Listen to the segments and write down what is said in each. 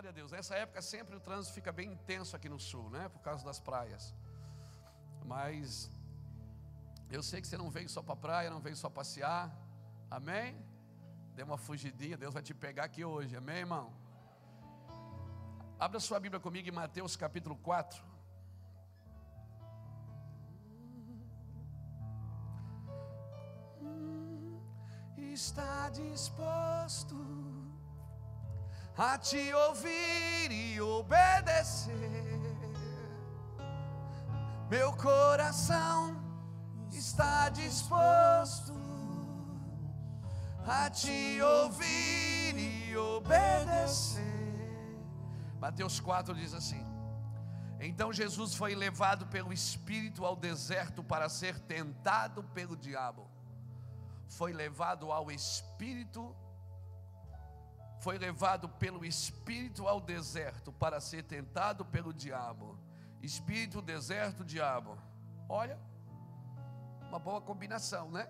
Glória a Deus. Nessa época sempre o trânsito fica bem intenso aqui no sul, né? Por causa das praias. Mas eu sei que você não veio só para praia, não veio só passear. Amém? Dê uma fugidinha, Deus vai te pegar aqui hoje. Amém, irmão? Abra sua Bíblia comigo em Mateus capítulo 4. Está disposto a te ouvir e obedecer. Meu coração está disposto a te ouvir e obedecer. Mateus 4 diz assim: Então Jesus foi levado pelo Espírito ao deserto para ser tentado pelo diabo. Foi levado ao Espírito, foi levado pelo Espírito ao deserto para ser tentado pelo diabo. Espírito, deserto, diabo. Olha, uma boa combinação, né?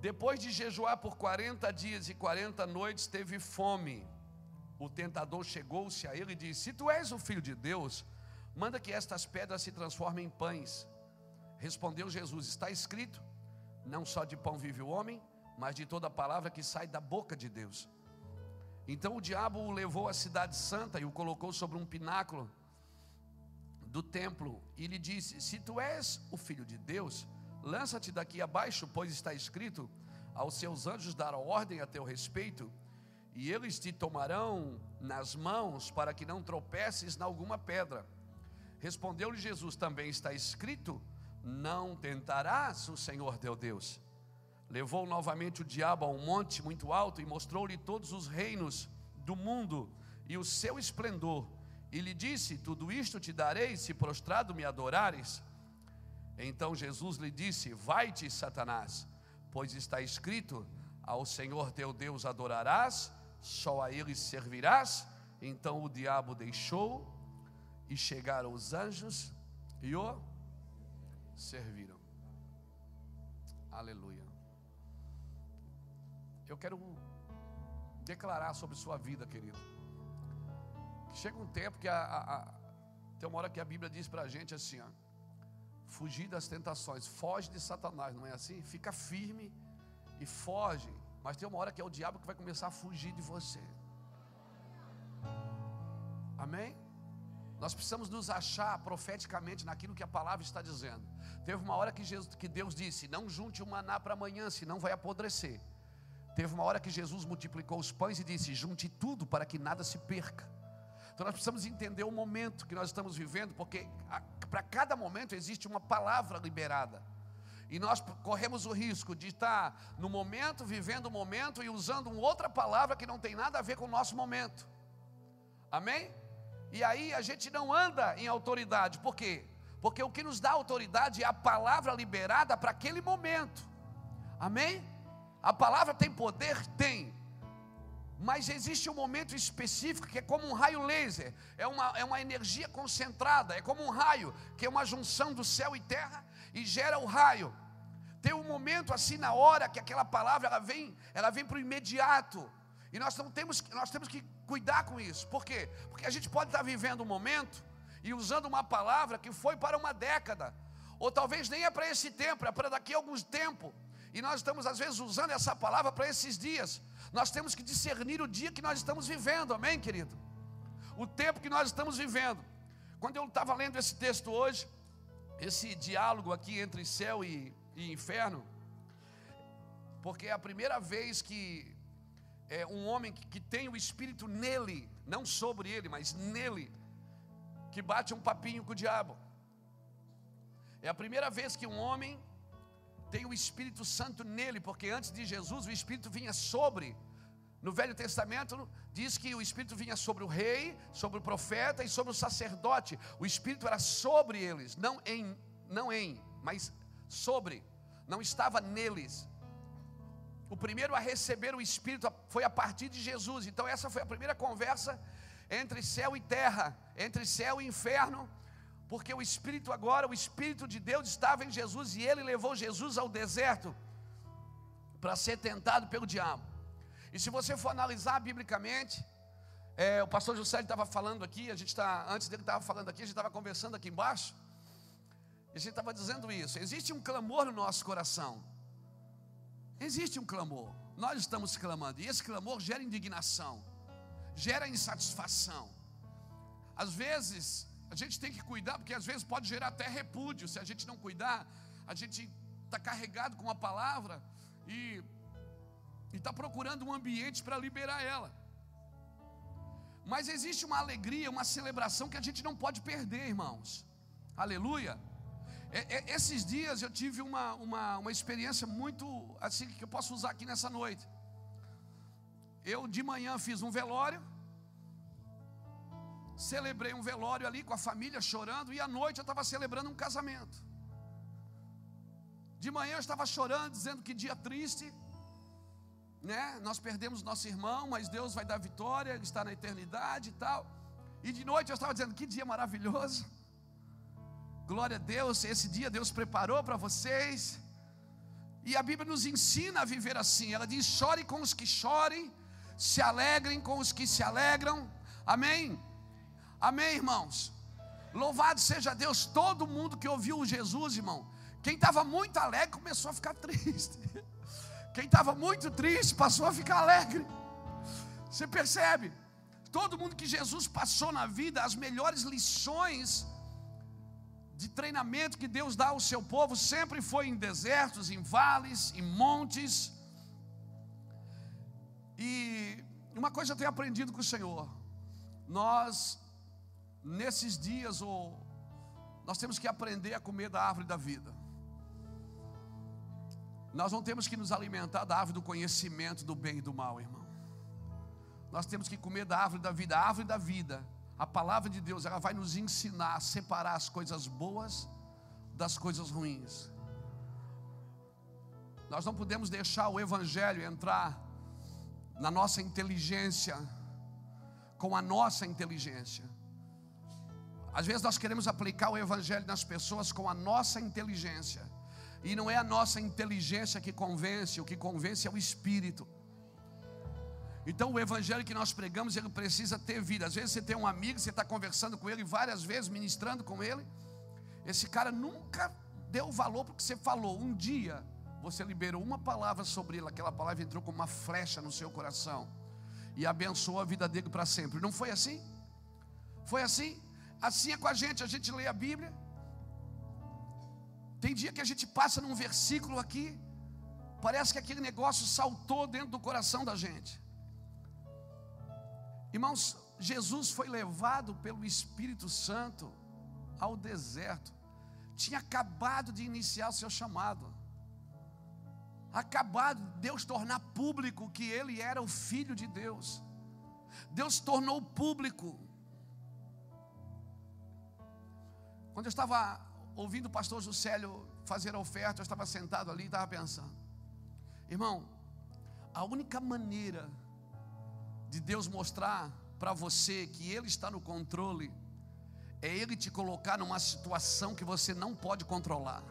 Depois de jejuar por 40 dias e 40 noites, teve fome. O tentador chegou-se a ele e disse: Se tu és o filho de Deus, manda que estas pedras se transformem em pães. Respondeu Jesus: Está escrito: Não só de pão vive o homem, mas de toda palavra que sai da boca de Deus. Então o diabo o levou à cidade santa e o colocou sobre um pináculo do templo e lhe disse: Se tu és o filho de Deus, lança-te daqui abaixo, pois está escrito: Aos seus anjos dará ordem a teu respeito, e eles te tomarão nas mãos para que não tropeces na alguma pedra. Respondeu-lhe Jesus: Também está escrito: Não tentarás o Senhor teu Deus. Levou novamente o diabo a um monte muito alto e mostrou-lhe todos os reinos do mundo e o seu esplendor e lhe disse: Tudo isto te darei se prostrado me adorares. Então Jesus lhe disse: Vai-te, Satanás, pois está escrito: Ao Senhor teu Deus adorarás, só a ele servirás. Então o diabo deixou e chegaram os anjos e o serviram. Aleluia. Eu quero declarar sobre sua vida, querido Chega um tempo que a, a, a, tem uma hora que a Bíblia diz para a gente assim: ó, fugir das tentações, foge de Satanás, não é assim? Fica firme e foge. Mas tem uma hora que é o diabo que vai começar a fugir de você. Amém? Nós precisamos nos achar profeticamente naquilo que a palavra está dizendo. Teve uma hora que, Jesus, que Deus disse: Não junte o maná para amanhã, senão vai apodrecer. Teve uma hora que Jesus multiplicou os pães e disse: Junte tudo para que nada se perca. Então nós precisamos entender o momento que nós estamos vivendo, porque para cada momento existe uma palavra liberada. E nós corremos o risco de estar no momento, vivendo o momento e usando uma outra palavra que não tem nada a ver com o nosso momento. Amém? E aí a gente não anda em autoridade. Por quê? Porque o que nos dá autoridade é a palavra liberada para aquele momento. Amém? A palavra tem poder? Tem. Mas existe um momento específico que é como um raio laser, é uma, é uma energia concentrada, é como um raio, que é uma junção do céu e terra e gera o raio. Tem um momento assim na hora que aquela palavra ela vem, ela vem para o imediato. E nós não temos, nós temos que cuidar com isso. Por quê? Porque a gente pode estar vivendo um momento e usando uma palavra que foi para uma década, ou talvez nem é para esse tempo, é para daqui a alguns tempo. E nós estamos às vezes usando essa palavra para esses dias. Nós temos que discernir o dia que nós estamos vivendo, amém, querido? O tempo que nós estamos vivendo. Quando eu estava lendo esse texto hoje, esse diálogo aqui entre céu e, e inferno, porque é a primeira vez que é, um homem que, que tem o Espírito nele, não sobre ele, mas nele, que bate um papinho com o diabo. É a primeira vez que um homem tem o Espírito Santo nele, porque antes de Jesus o Espírito vinha sobre. No Velho Testamento diz que o Espírito vinha sobre o rei, sobre o profeta e sobre o sacerdote. O Espírito era sobre eles, não em, não em, mas sobre. Não estava neles. O primeiro a receber o Espírito foi a partir de Jesus. Então essa foi a primeira conversa entre céu e terra, entre céu e inferno, porque o Espírito agora, o Espírito de Deus estava em Jesus e ele levou Jesus ao deserto para ser tentado pelo diabo. E se você for analisar biblicamente, É, o pastor José estava falando aqui, a gente está, antes dele estava falando aqui, a gente estava conversando aqui embaixo. E a gente estava dizendo isso. Existe um clamor no nosso coração. Existe um clamor. Nós estamos clamando. E esse clamor gera indignação, gera insatisfação. Às vezes, a gente tem que cuidar, porque às vezes pode gerar até repúdio. Se a gente não cuidar, a gente está carregado com a palavra e está procurando um ambiente para liberar ela. Mas existe uma alegria, uma celebração que a gente não pode perder, irmãos. Aleluia. É, é, esses dias eu tive uma, uma, uma experiência muito assim que eu posso usar aqui nessa noite. Eu de manhã fiz um velório, celebrei um velório ali com a família chorando, e à noite eu estava celebrando um casamento. De manhã eu estava chorando, dizendo que dia triste, né? Nós perdemos nosso irmão, mas Deus vai dar vitória, ele está na eternidade e tal. E de noite eu estava dizendo que dia maravilhoso. Glória a Deus, esse dia Deus preparou para vocês. E a Bíblia nos ensina a viver assim. Ela diz: chore com os que chorem, se alegrem com os que se alegram. Amém? Amém, irmãos? Louvado seja Deus, todo mundo que ouviu Jesus, irmão. Quem estava muito alegre começou a ficar triste. Quem estava muito triste passou a ficar alegre. Você percebe? Todo mundo que Jesus passou na vida, as melhores lições de treinamento que Deus dá ao seu povo sempre foi em desertos, em vales, em montes. E uma coisa eu tenho aprendido com o Senhor. Nós, nesses dias, ou nós temos que aprender a comer da árvore da vida. Nós não temos que nos alimentar da árvore do conhecimento do bem e do mal, irmão. Nós temos que comer da árvore da vida, a árvore da vida a palavra de Deus, ela vai nos ensinar a separar as coisas boas das coisas ruins. Nós não podemos deixar o Evangelho entrar na nossa inteligência, com a nossa inteligência. Às vezes nós queremos aplicar o Evangelho nas pessoas com a nossa inteligência, e não é a nossa inteligência que convence, o que convence é o Espírito. Então o evangelho que nós pregamos, ele precisa ter vida. Às vezes você tem um amigo, você está conversando com ele várias vezes, ministrando com ele. Esse cara nunca deu valor porque você falou. Um dia você liberou uma palavra sobre ele, aquela palavra entrou como uma flecha no seu coração e abençoou a vida dele para sempre. Não foi assim? Foi assim? Assim é com a gente, a gente lê a Bíblia. Tem dia que a gente passa num versículo aqui, parece que aquele negócio saltou dentro do coração da gente. Irmãos, Jesus foi levado pelo Espírito Santo ao deserto. Tinha acabado de iniciar o seu chamado. Acabado de Deus tornar público que ele era o filho de Deus. Deus tornou público. Quando eu estava ouvindo o pastor Juscelio fazer a oferta, eu estava sentado ali e estava pensando: irmão, a única maneira de Deus mostrar para você que Ele está no controle, é Ele te colocar numa situação que você não pode controlar,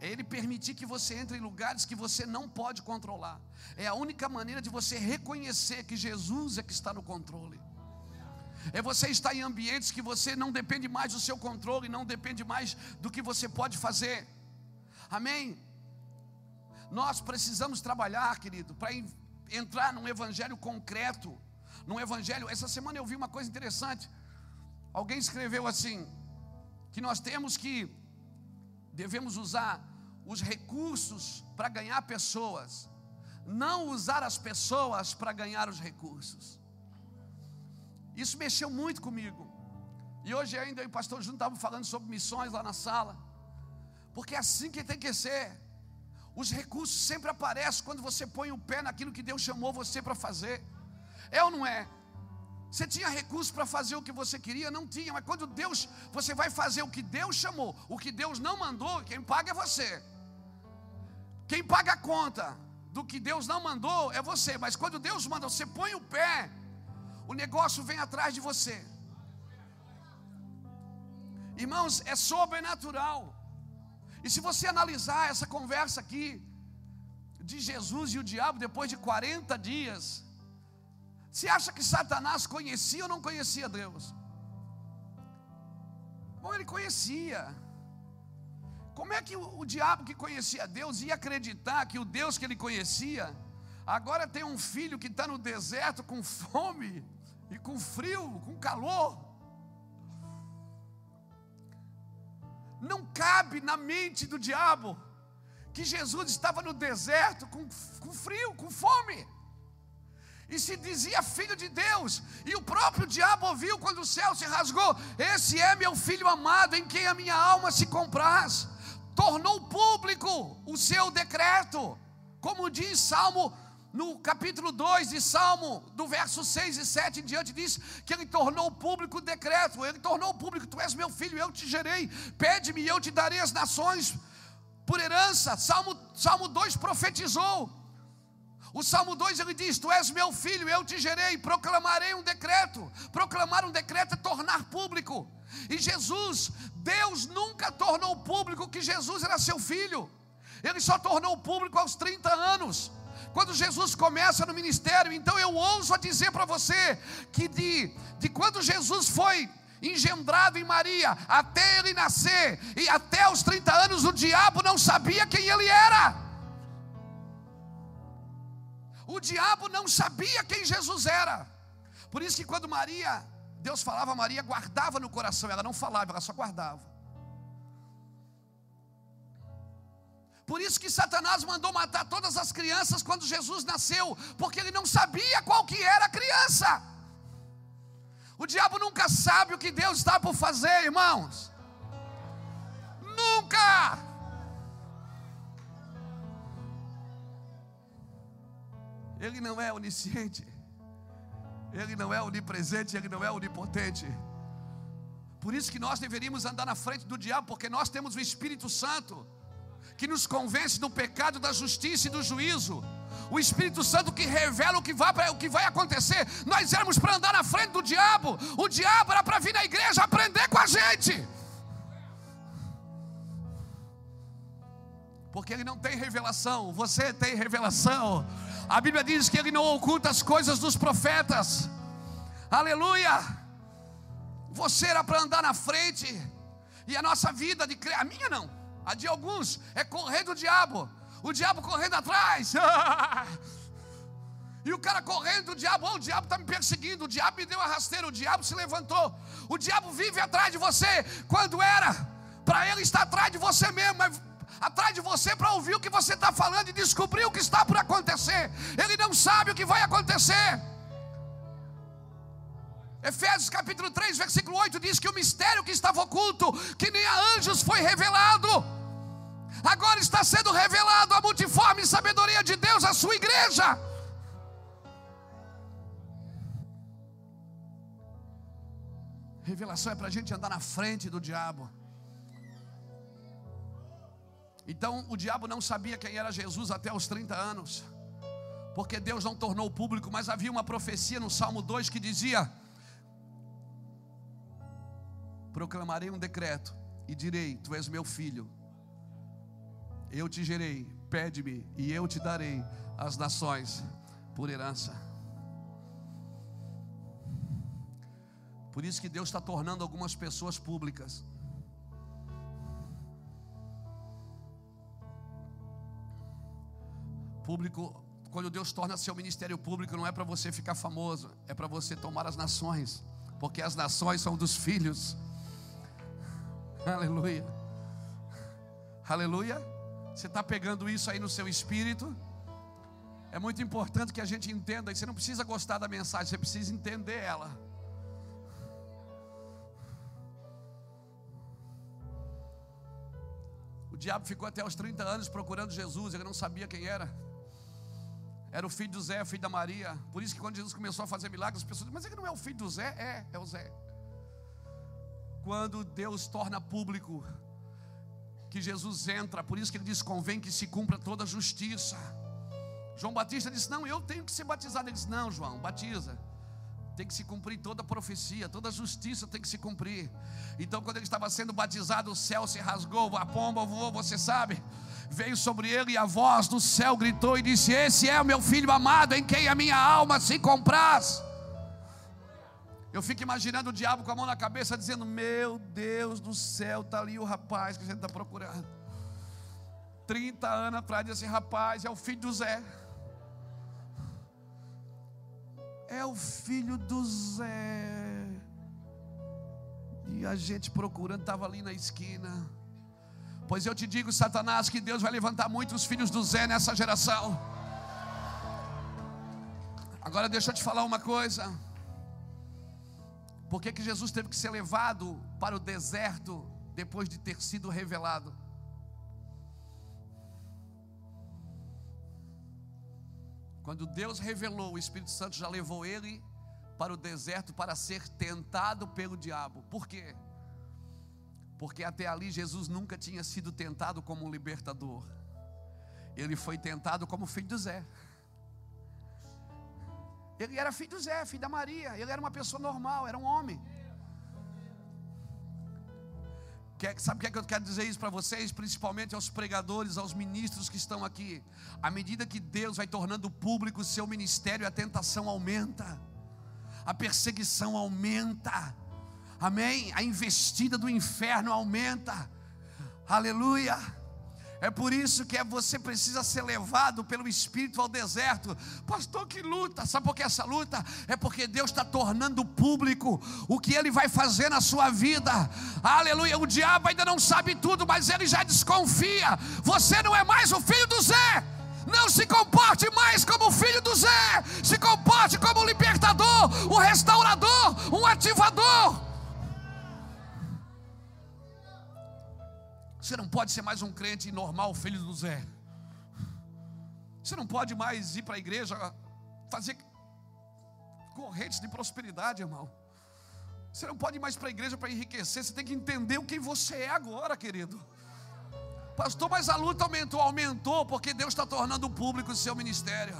é Ele permitir que você entre em lugares que você não pode controlar, é a única maneira de você reconhecer que Jesus é que está no controle. É você estar em ambientes que você não depende mais do seu controle, não depende mais do que você pode fazer. Amém? Nós precisamos trabalhar, querido, para entrar num evangelho concreto, num evangelho. Essa semana eu vi uma coisa interessante. Alguém escreveu assim: que nós temos que devemos usar os recursos para ganhar pessoas, não usar as pessoas para ganhar os recursos. Isso mexeu muito comigo. E hoje ainda eu e o pastor Júnior estávamos falando sobre missões lá na sala. Porque é assim que tem que ser. Os recursos sempre aparecem quando você põe o pé naquilo que Deus chamou você para fazer. É ou não é? Você tinha recursos para fazer o que você queria? Não tinha, mas quando Deus, você vai fazer o que Deus chamou, o que Deus não mandou, quem paga é você. Quem paga a conta do que Deus não mandou é você, mas quando Deus manda, você põe o pé, o negócio vem atrás de você. Irmãos, é sobrenatural. E se você analisar essa conversa aqui de Jesus e o diabo depois de 40 dias, Você acha que Satanás conhecia ou não conhecia Deus? Bom, ele conhecia. Como é que o, o, diabo que conhecia Deus ia acreditar que o Deus que ele conhecia, agora tem um filho que está no deserto com fome e com frio, com calor? Não cabe na mente do diabo que Jesus estava no deserto com, com frio, com fome. E se dizia filho de Deus, e o próprio diabo ouviu quando o céu se rasgou: Esse é meu filho amado, em quem a minha alma se compraz. Tornou público o seu decreto, como diz Salmo no capítulo 2 de Salmo, do verso 6 e 7 em diante, diz que ele tornou público o decreto, ele tornou público: Tu és meu filho, eu te gerei, pede-me e eu te darei as nações por herança. Salmo, Salmo 2 profetizou. O Salmo 2 ele diz: Tu és meu filho, eu te gerei, proclamarei um decreto. Proclamar um decreto é tornar público. E Jesus, Deus nunca tornou público que Jesus era seu filho. Ele só tornou público aos 30 anos quando Jesus começa no ministério. Então eu ouso a dizer para você que de, de quando Jesus foi engendrado em Maria, até ele nascer e até os 30 anos, o diabo não sabia quem ele era. O diabo não sabia quem Jesus era. Por isso que quando Maria, Deus falava, Maria guardava no coração, ela não falava, ela só guardava. Por isso que Satanás mandou matar todas as crianças quando Jesus nasceu, porque ele não sabia qual que era a criança. O diabo nunca sabe o que Deus está por fazer, irmãos. Nunca! Ele não é onisciente, ele não é onipresente, ele não é onipotente. Por isso que nós deveríamos andar na frente do diabo, porque nós temos o Espírito Santo que nos convence do pecado, da justiça e do juízo. O Espírito Santo que revela o que vai, o que vai acontecer. Nós éramos para andar na frente do diabo. O diabo era para vir na igreja aprender com a gente. Porque ele não tem revelação, você tem revelação. A Bíblia diz que ele não oculta as coisas dos profetas. Aleluia! Você era para andar na frente. E a nossa vida de a minha não. A de alguns é correr do diabo. O diabo correndo atrás. e o cara correndo do diabo, oh, o diabo está me perseguindo, o diabo me deu a rasteira, o diabo se levantou. O diabo vive atrás de você quando era para ele estar atrás de você mesmo, mas atrás de você para ouvir o que você está falando e descobrir o que está por acontecer. Ele não sabe o que vai acontecer. Efésios capítulo 3, versículo 8 diz que o mistério que estava oculto, que nem a anjos foi revelado, agora está sendo revelado a multiforme sabedoria de Deus à sua igreja. Revelação é para a gente andar na frente do diabo. Então o diabo não sabia quem era Jesus até os 30 anos, porque Deus não tornou público, mas havia uma profecia no Salmo 2 que dizia: Proclamarei um decreto e direi: Tu és meu filho, eu te gerei, pede-me e eu te darei as nações por herança. Por isso que Deus está tornando algumas pessoas públicas. Público, quando Deus torna seu ministério público, não é para você ficar famoso, é para você tomar as nações, porque as nações são dos filhos. Aleluia. Aleluia. Você está pegando isso aí no seu espírito? É muito importante que a gente entenda. Você não precisa gostar da mensagem, você precisa entender ela. O diabo ficou até os 30 anos procurando Jesus, ele não sabia quem era. Era o filho do Zé, filho da Maria. Por isso que quando Jesus começou a fazer milagres, as pessoas dizem, mas ele não é o filho do Zé? É, é o Zé. Quando Deus torna público que Jesus entra, por isso que ele diz: convém que se cumpra toda a justiça. João Batista disse: Não, eu tenho que ser batizado. Ele disse: Não, João, batiza. Tem que se cumprir toda a profecia, toda a justiça tem que se cumprir. Então, quando ele estava sendo batizado, o céu se rasgou, a pomba voou, você sabe. Veio sobre ele e a voz do céu gritou e disse: Esse é o meu filho amado, em quem a minha alma se compraz. Eu fico imaginando o diabo com a mão na cabeça, dizendo: Meu Deus do céu, está ali o rapaz que a gente está procurando. 30 anos atrás desse rapaz, é o filho do Zé. É o filho do Zé. E a gente procurando, estava ali na esquina. Pois eu te digo, Satanás, que Deus vai levantar muitos filhos do Zé nessa geração. Agora deixa eu te falar uma coisa. Por que, que Jesus teve que ser levado para o deserto depois de ter sido revelado? Quando Deus revelou, o Espírito Santo já levou ele para o deserto para ser tentado pelo diabo. Por quê? Porque até ali Jesus nunca tinha sido tentado como um libertador. Ele foi tentado como filho do Zé. Ele era filho do Zé, filho da Maria. Ele era uma pessoa normal, era um homem. Sabe o que, é que eu quero dizer isso para vocês? Principalmente aos pregadores, aos ministros que estão aqui. À medida que Deus vai tornando público o seu ministério, a tentação aumenta, a perseguição aumenta, amém? A investida do inferno aumenta, aleluia. É por isso que é, você precisa ser levado pelo Espírito ao deserto. Pastor, que luta. Sabe por que essa luta? É porque Deus está tornando público o que Ele vai fazer na sua vida. Aleluia. O diabo ainda não sabe tudo, mas ele já desconfia. Você não é mais o filho do Zé. Não se comporte mais como o filho do Zé. Se comporte como o libertador, o restaurador, um ativador. Você não pode ser mais um crente normal, filho do Zé. Você não pode mais ir para a igreja fazer correntes de prosperidade, irmão. Você não pode ir mais para a igreja para enriquecer. Você tem que entender o que você é agora, querido. Pastor, mas a luta aumentou, aumentou, porque Deus está tornando público o seu ministério.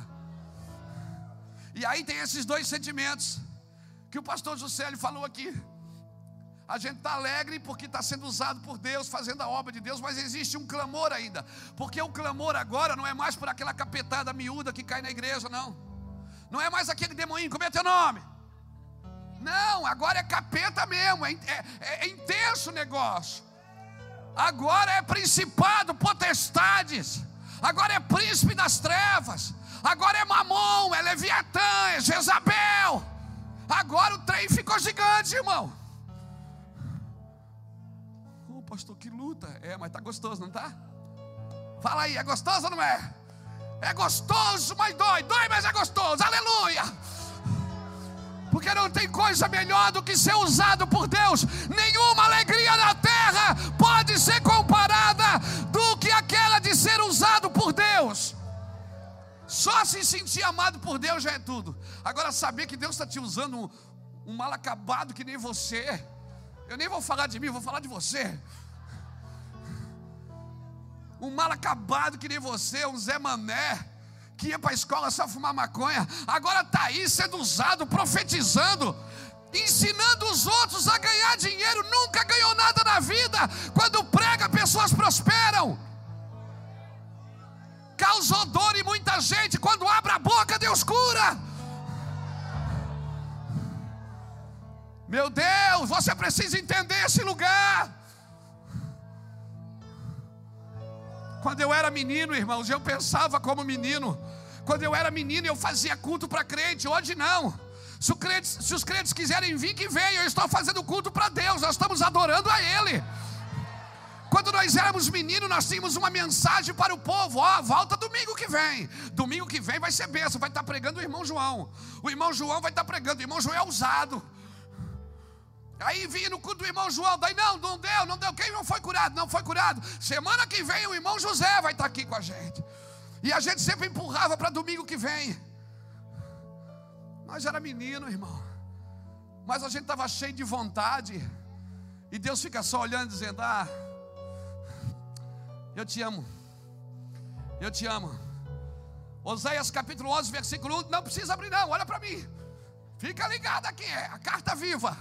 E aí tem esses dois sentimentos que o pastor José falou aqui. A gente está alegre porque está sendo usado por Deus, fazendo a obra de Deus, mas existe um clamor ainda, porque o clamor agora não é mais por aquela capetada miúda que cai na igreja, não, não é mais aquele demoninho, como é teu nome? Não, agora é capeta mesmo, é, é, é intenso o negócio, agora é principado, potestades, agora é príncipe das trevas, agora é mamon, é leviatã, é Jezabel, agora o trem ficou gigante, irmão pastor, que luta. É, mas tá gostoso, não tá? Fala aí, é gostoso ou não é? É gostoso, mas dói. Dói, mas é gostoso. Aleluia. Porque não tem coisa melhor do que ser usado por Deus. Nenhuma alegria na terra pode ser comparada do que aquela de ser usado por Deus. Só se sentir amado por Deus já é tudo. Agora, saber que Deus está te usando um, um mal acabado que nem você eu nem vou falar de mim, vou falar de você. Um mal acabado que nem você, um Zé Mané, que ia para a escola só fumar maconha, agora está aí sendo usado, profetizando, ensinando os outros a ganhar dinheiro, nunca ganhou nada na vida. Quando prega, pessoas prosperam. Causou dor em muita gente, quando abre a boca, Deus cura. Meu Deus, você precisa entender esse lugar. Quando eu era menino, irmãos, eu pensava como menino. Quando eu era menino, eu fazia culto para crente. Hoje não. Se, crente, se, os crentes quiserem vir, que venham. Eu estou fazendo culto para Deus. Nós estamos adorando a Ele. Quando nós éramos meninos, nós tínhamos uma mensagem para o povo: ó, volta domingo que vem. Domingo que vem vai ser benção. Vai estar pregando o irmão João. O irmão João vai estar pregando. O irmão João é ousado. Aí vinha no culto do irmão João, daí não, não deu, não deu. Quem não foi curado? Não foi curado. Semana que vem o irmão José vai estar aqui com a gente. E a gente sempre empurrava para domingo que vem. Nós era menino, irmão. Mas a gente estava cheio de vontade. E Deus fica só olhando, dizendo: Ah, eu te amo. Eu te amo. Oséias capítulo 11, versículo 1. Não precisa abrir, não, olha para mim. Fica ligado aqui, é a carta viva.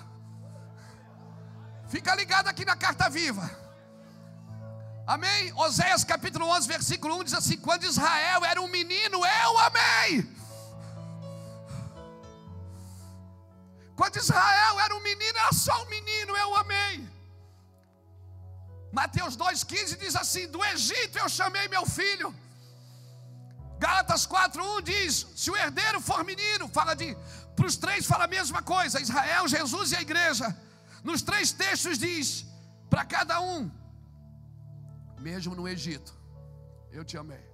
Fica ligado aqui na carta viva. Amém? Oséias capítulo 11, versículo 1 diz assim: Quando Israel era um menino, eu amei. Quando Israel era um menino, era só um menino, eu amei. Mateus 2,15 diz assim: Do Egito eu chamei meu filho. Gálatas 4,1 diz: Se o herdeiro for menino, fala de. Para os três fala a mesma coisa: Israel, Jesus e a igreja. Nos três textos diz: Para cada um, mesmo no Egito, eu te amei.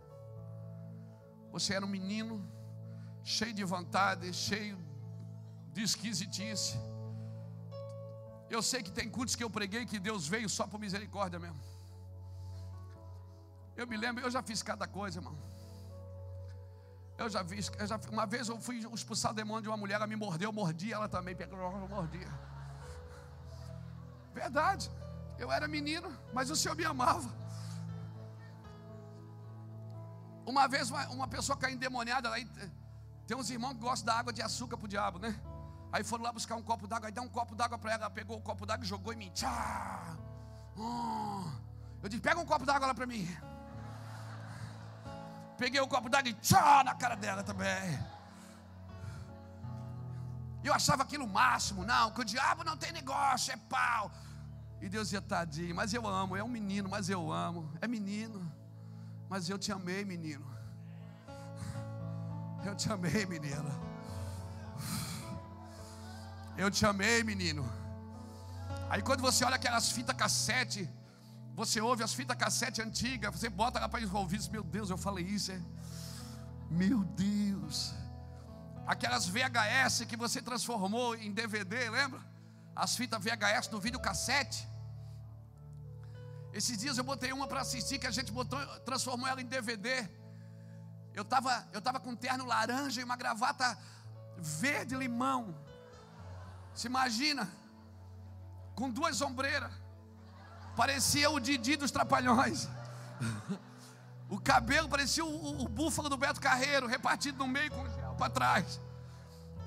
Você era um menino, cheio de vontade, cheio de esquisitice. Eu sei que tem cultos que eu preguei que Deus veio só por misericórdia mesmo. Eu me lembro, eu já fiz cada coisa, irmão. Eu já vi, eu já, uma vez eu fui expulsar o demônio de uma mulher, ela me mordeu, eu mordi ela também, pegou, mordia. Verdade, eu era menino, mas o Senhor me amava. Uma vez uma, uma pessoa caiu endemoniada, aí, tem uns irmãos que gostam da água de açúcar para o diabo, né? Aí foram lá buscar um copo d'água, aí dá um copo d'água para ela, ela pegou o copo d'água e jogou em mim. Tchá! Oh. Eu disse, pega um copo d'água lá para mim. Peguei o copo d'água e tchá na cara dela também. Eu achava aquilo o máximo, não, que o diabo não tem negócio, é pau. E Deus dizia, tadinho, mas eu amo, é um menino, mas eu amo, é menino, mas eu te amei, menino. Eu te amei, menina. Eu te amei, menino. Aí quando você olha aquelas fitas cassete, você ouve as fitas cassete antigas, você bota lá para ouvidos, meu Deus, eu falei isso, é? Meu Deus. Aquelas VHS que você transformou em DVD, lembra? As fitas VHS do vídeo cassete. Esses dias eu botei uma para assistir que a gente botou, transformou ela em DVD. Eu estava eu tava com um terno laranja e uma gravata verde limão. Se imagina, com duas ombreiras, parecia o Didi dos Trapalhões. O cabelo parecia o, o, o, búfalo do Beto Carreiro, repartido no meio com para trás.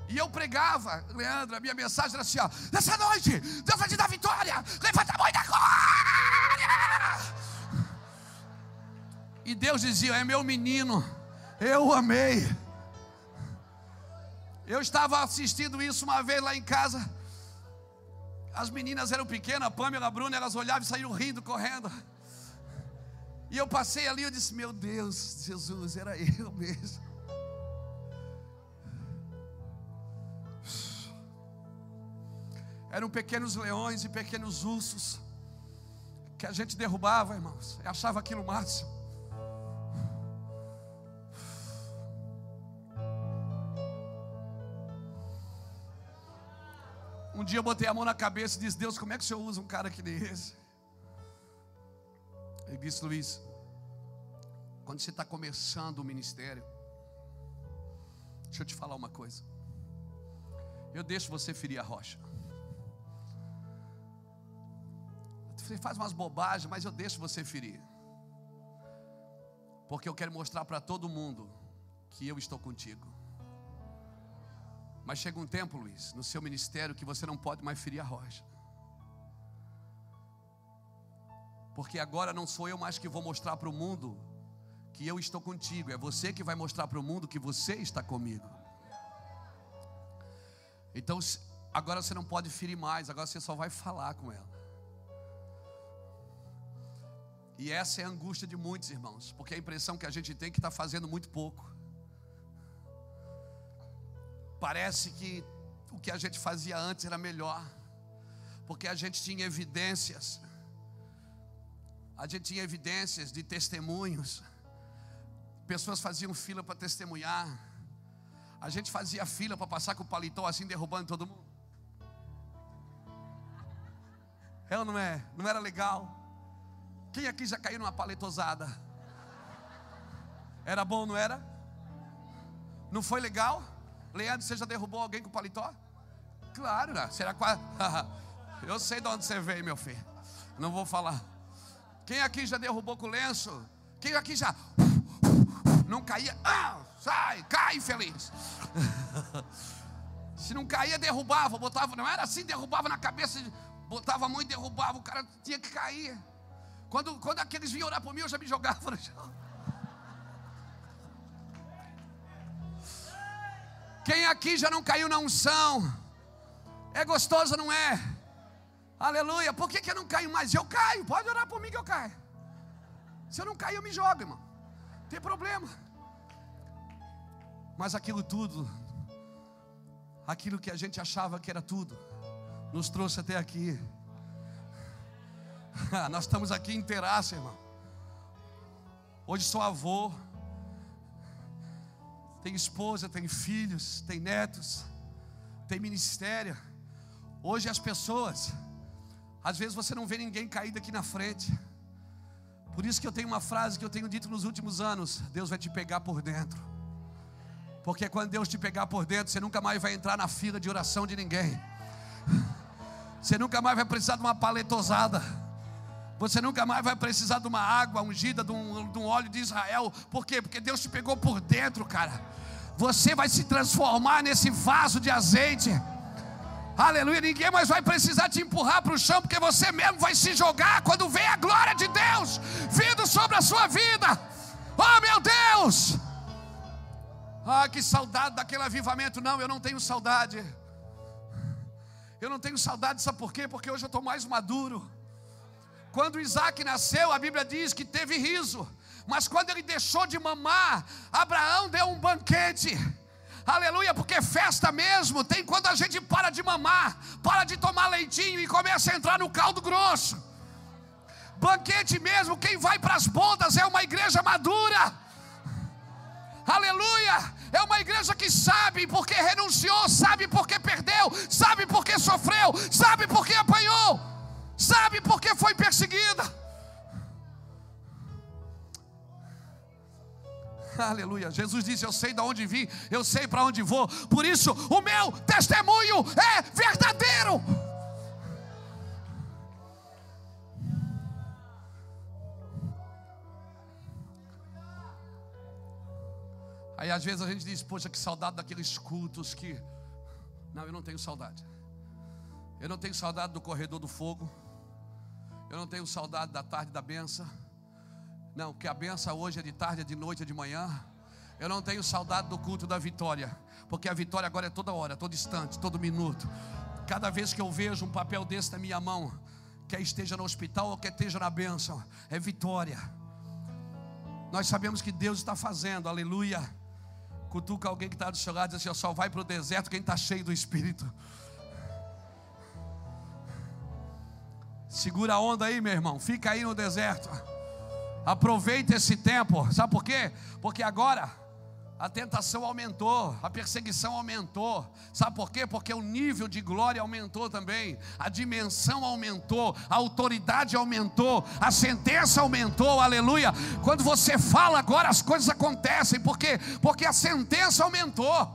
E eu pregava, Leandro, a minha mensagem era assim: ó, nessa noite, Deus vai te dar vitória, levanta a mão da glória. E Deus dizia: é meu menino, eu amei. Eu estava assistindo isso uma vez lá em casa. As meninas eram pequenas, a Pamela, a Bruna, elas olhavam e saíram rindo, correndo. E eu passei ali e disse: Meu Deus, Jesus, era eu mesmo. Eram pequenos leões e pequenos ursos que a gente derrubava, irmãos, e achava aquilo máximo. Um dia eu botei a mão na cabeça e disse: Deus, como é que o senhor usa um cara que nem esse? Ele disse: Luiz, quando você está começando o ministério, deixa eu te falar uma coisa. Eu deixo você ferir a rocha. Você faz umas bobagens, mas eu deixo você ferir. Porque eu quero mostrar para todo mundo que eu estou contigo. Mas chega um tempo, Luiz, no seu ministério que você não pode mais ferir a rocha. Porque agora não sou eu mais que vou mostrar para o mundo que eu estou contigo, é você que vai mostrar para o mundo que você está comigo. Então, agora você não pode ferir mais, agora você só vai falar com ela. E essa é a angústia de muitos irmãos, porque a impressão que a gente tem é que está fazendo muito pouco. Parece que o que a gente fazia antes era melhor, porque a gente tinha evidências, a gente tinha evidências de testemunhos, pessoas faziam fila para testemunhar, a gente fazia fila para passar com o paletó assim, derrubando todo mundo. Ela não é, não era legal. Quem aqui já caiu numa paletosada? Era bom, não era? Não foi legal? Leandro, você já derrubou alguém com paletó? Claro, né? Será quase. Eu sei de onde você veio, meu filho. Não vou falar. Quem aqui já derrubou com lenço? Quem aqui já. Não caía? Ah, sai, cai, feliz. Se não caía, derrubava, botava, não era assim, derrubava na cabeça, botava a mão e derrubava, o cara tinha que cair. Quando, quando aqueles vinham orar por mim, eu já me jogava. Quem aqui já não caiu na unção? É gostoso, não é? Aleluia. Por que, que eu não caio mais? Eu caio. Pode orar por mim que eu caio. Se eu não cair, eu me jogo, irmão. Não tem problema. Mas aquilo tudo, aquilo que a gente achava que era tudo, nos trouxe até aqui. Nós estamos aqui em irmão. Hoje sou avô, tem esposa, tem filhos, tem netos, tem ministério. Hoje as pessoas, às vezes você não vê ninguém caído aqui na frente. Por isso que eu tenho uma frase que eu tenho dito nos últimos anos: Deus vai te pegar por dentro. Porque quando Deus te pegar por dentro, você nunca mais vai entrar na fila de oração de ninguém. Você nunca mais vai precisar de uma paletosada. Você nunca mais vai precisar de uma água ungida, de um, de um óleo de Israel. Por quê? Porque Deus te pegou por dentro, cara. Você vai se transformar nesse vaso de azeite. Aleluia. Ninguém mais vai precisar te empurrar para o chão, porque você mesmo vai se jogar quando vem a glória de Deus vindo sobre a sua vida. Oh, meu Deus! Ah, que saudade daquele avivamento. Não, eu não tenho saudade. Eu não tenho saudade, sabe por quê? Porque hoje eu estou mais maduro. Quando Isaac nasceu, a Bíblia diz que teve riso, mas quando ele deixou de mamar, Abraão deu um banquete. Aleluia, porque festa mesmo tem quando a gente para de mamar, para de tomar leitinho e começa a entrar no caldo grosso. Banquete mesmo, quem vai para as bodas é uma igreja madura. Aleluia! É uma igreja que sabe porque renunciou, sabe porque perdeu, sabe porque sofreu, sabe porque apanhou. Sabe por que foi perseguida? Aleluia. Jesus disse: Eu sei de onde vim, eu sei para onde vou. Por isso, o meu testemunho é verdadeiro. Aí às vezes a gente diz: Poxa, que saudade daqueles cultos que. Não, eu não tenho saudade. Eu não tenho saudade do corredor do fogo. Eu não tenho saudade da tarde da benção. Não, que a benção hoje é de tarde, é de noite, é de manhã. Eu não tenho saudade do culto da vitória, porque a vitória agora é toda hora, todo instante, todo minuto. Cada vez que eu vejo um papel desse na minha mão, quer esteja no hospital ou quer esteja na bênção, é vitória. Nós sabemos que Deus está fazendo, aleluia. Cutuca alguém que está do seu lado e diz assim: só vai para o deserto quem está cheio do Espírito. Segura a onda aí, meu irmão. Fica aí no deserto. Aproveita esse tempo. Sabe por quê? Porque agora a tentação aumentou, a perseguição aumentou. Sabe por quê? Porque o nível de glória aumentou também, a dimensão aumentou, a autoridade aumentou, a sentença aumentou. Aleluia. Quando você fala agora as coisas acontecem, por quê? Porque a sentença aumentou.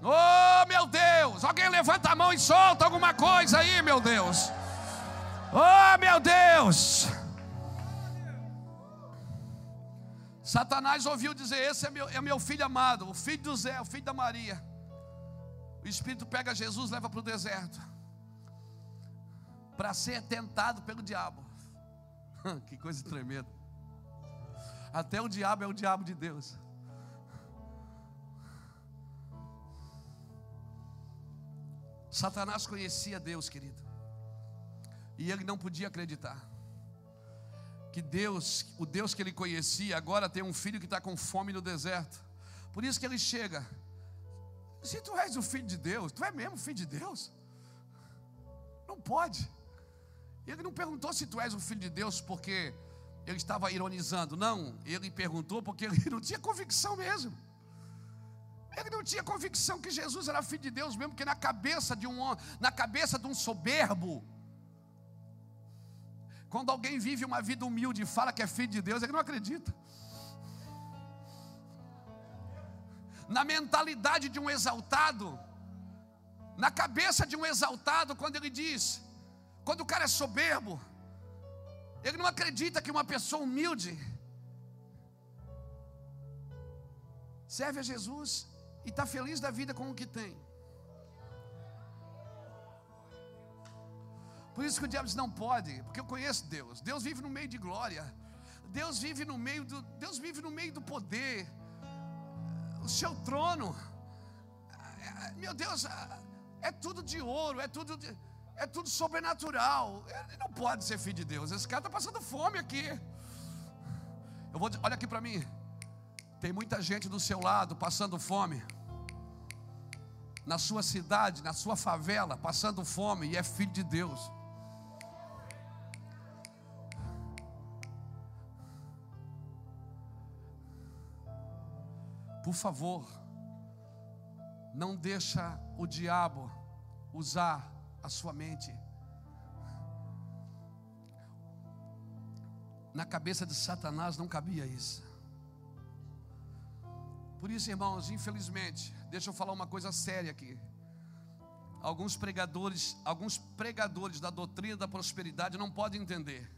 Oh, meu Deus! Alguém levanta a mão e solta alguma coisa aí, meu Deus. Oh, meu Deus! Satanás ouviu dizer: Esse é meu, é meu filho amado, o filho do Zé, o filho da Maria. O Espírito pega Jesus, leva para o deserto, para ser tentado pelo diabo. que coisa tremenda. Até o diabo é o diabo de Deus. Satanás conhecia Deus, querido. E ele não podia acreditar que Deus, o Deus que ele conhecia, agora tem um filho que está com fome no deserto. Por isso que ele chega. Se tu és o filho de Deus, tu é mesmo filho de Deus? Não pode. Ele não perguntou se tu és o filho de Deus porque ele estava ironizando. Não, ele perguntou porque ele não tinha convicção mesmo. Ele não tinha convicção que Jesus era filho de Deus mesmo, porque na cabeça de um na cabeça de um soberbo, quando alguém vive uma vida humilde e fala que é filho de Deus, ele não acredita. Na mentalidade de um exaltado, na cabeça de um exaltado, quando ele diz, quando o cara é soberbo, ele não acredita que uma pessoa humilde serve a Jesus e está feliz da vida com o que tem. Por isso que o diabo diz: não pode, porque eu conheço Deus. Deus vive no meio de glória. Deus vive no meio do, Deus vive no meio do poder. O seu trono. Meu Deus, é tudo de ouro, é tudo, de, é tudo sobrenatural. Ele não pode ser filho de Deus. Esse cara está passando fome aqui. Eu vou, olha aqui para mim. Tem muita gente do seu lado passando fome. Na sua cidade, na sua favela, passando fome e é filho de Deus. Por favor, não deixa o diabo usar a sua mente. Na cabeça de Satanás não cabia isso. Por isso, irmãos, infelizmente, deixa eu falar uma coisa séria aqui. Alguns pregadores, alguns pregadores da doutrina da prosperidade não podem entender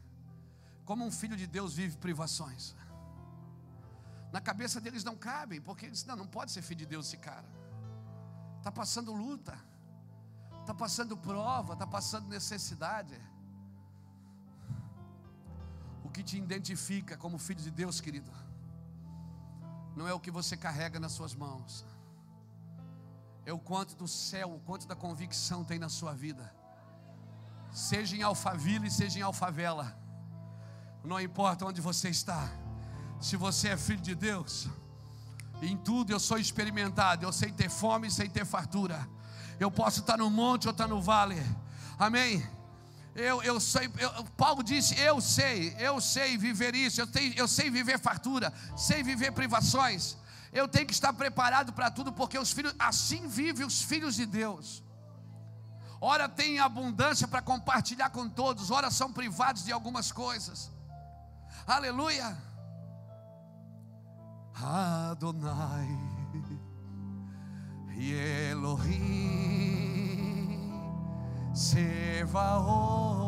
como um filho de Deus vive privações. Na cabeça deles não cabem, porque eles não, não pode ser filho de Deus esse cara. Está passando luta, está passando prova, está passando necessidade. O que te identifica como filho de Deus, querido, não é o que você carrega nas suas mãos, é o quanto do céu, o quanto da convicção tem na sua vida, seja em Alphaville, seja em Alfavela, não importa onde você está se você é filho de Deus, em tudo eu sou experimentado, eu sei ter fome, sei ter fartura. Eu posso estar no monte ou estar no vale. Amém. Eu, eu sei, eu, Paulo disse: Eu sei, eu sei viver isso, eu, tenho, eu sei viver fartura, sei viver privações. Eu tenho que estar preparado para tudo, porque os filhos, assim vivem os filhos de Deus. Ora tem abundância para compartilhar com todos, ora são privados de algumas coisas. Aleluia. Adonai Elohim Sevaot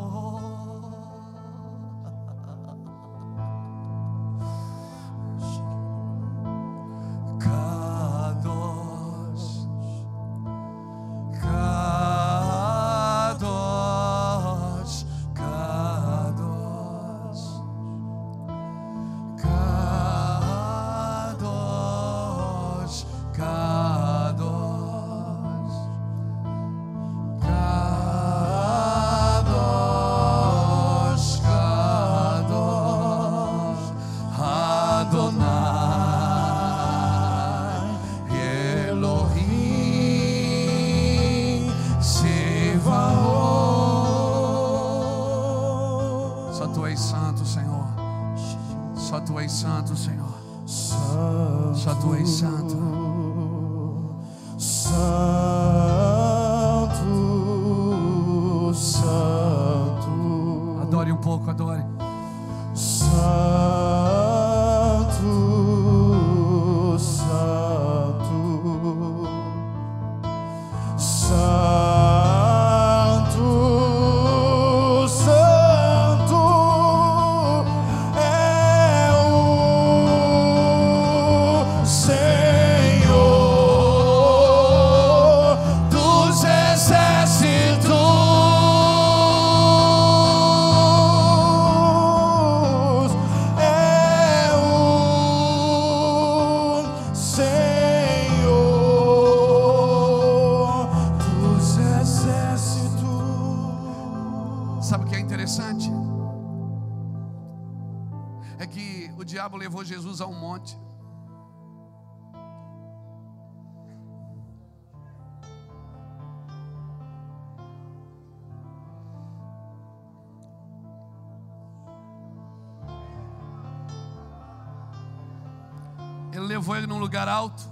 levou ele num lugar alto.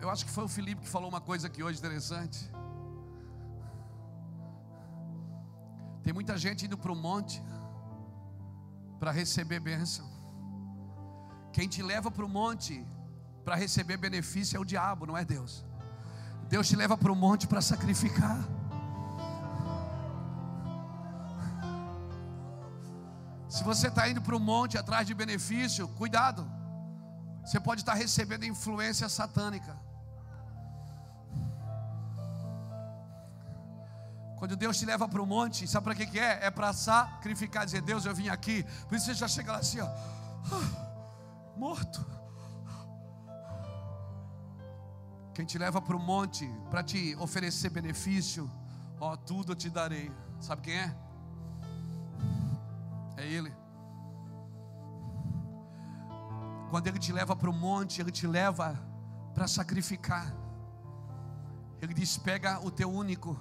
Eu acho que foi o Felipe que falou uma coisa aqui hoje interessante. Tem muita gente indo para o monte para receber bênção. Quem te leva para o monte para receber benefício é o diabo, não é Deus. Deus te leva para o monte para sacrificar. Se você está indo para o monte atrás de benefício, cuidado. Você pode estar tá recebendo influência satânica. Quando Deus te leva para o monte, sabe para que, que é? É para sacrificar, dizer, Deus, eu vim aqui. Por isso você já chega lá assim, ó, morto. Quem te leva para o monte para te oferecer benefício, ó, tudo eu te darei. Sabe quem é? É Ele. Quando Ele te leva para o monte, Ele te leva para sacrificar. Ele diz: pega o teu único,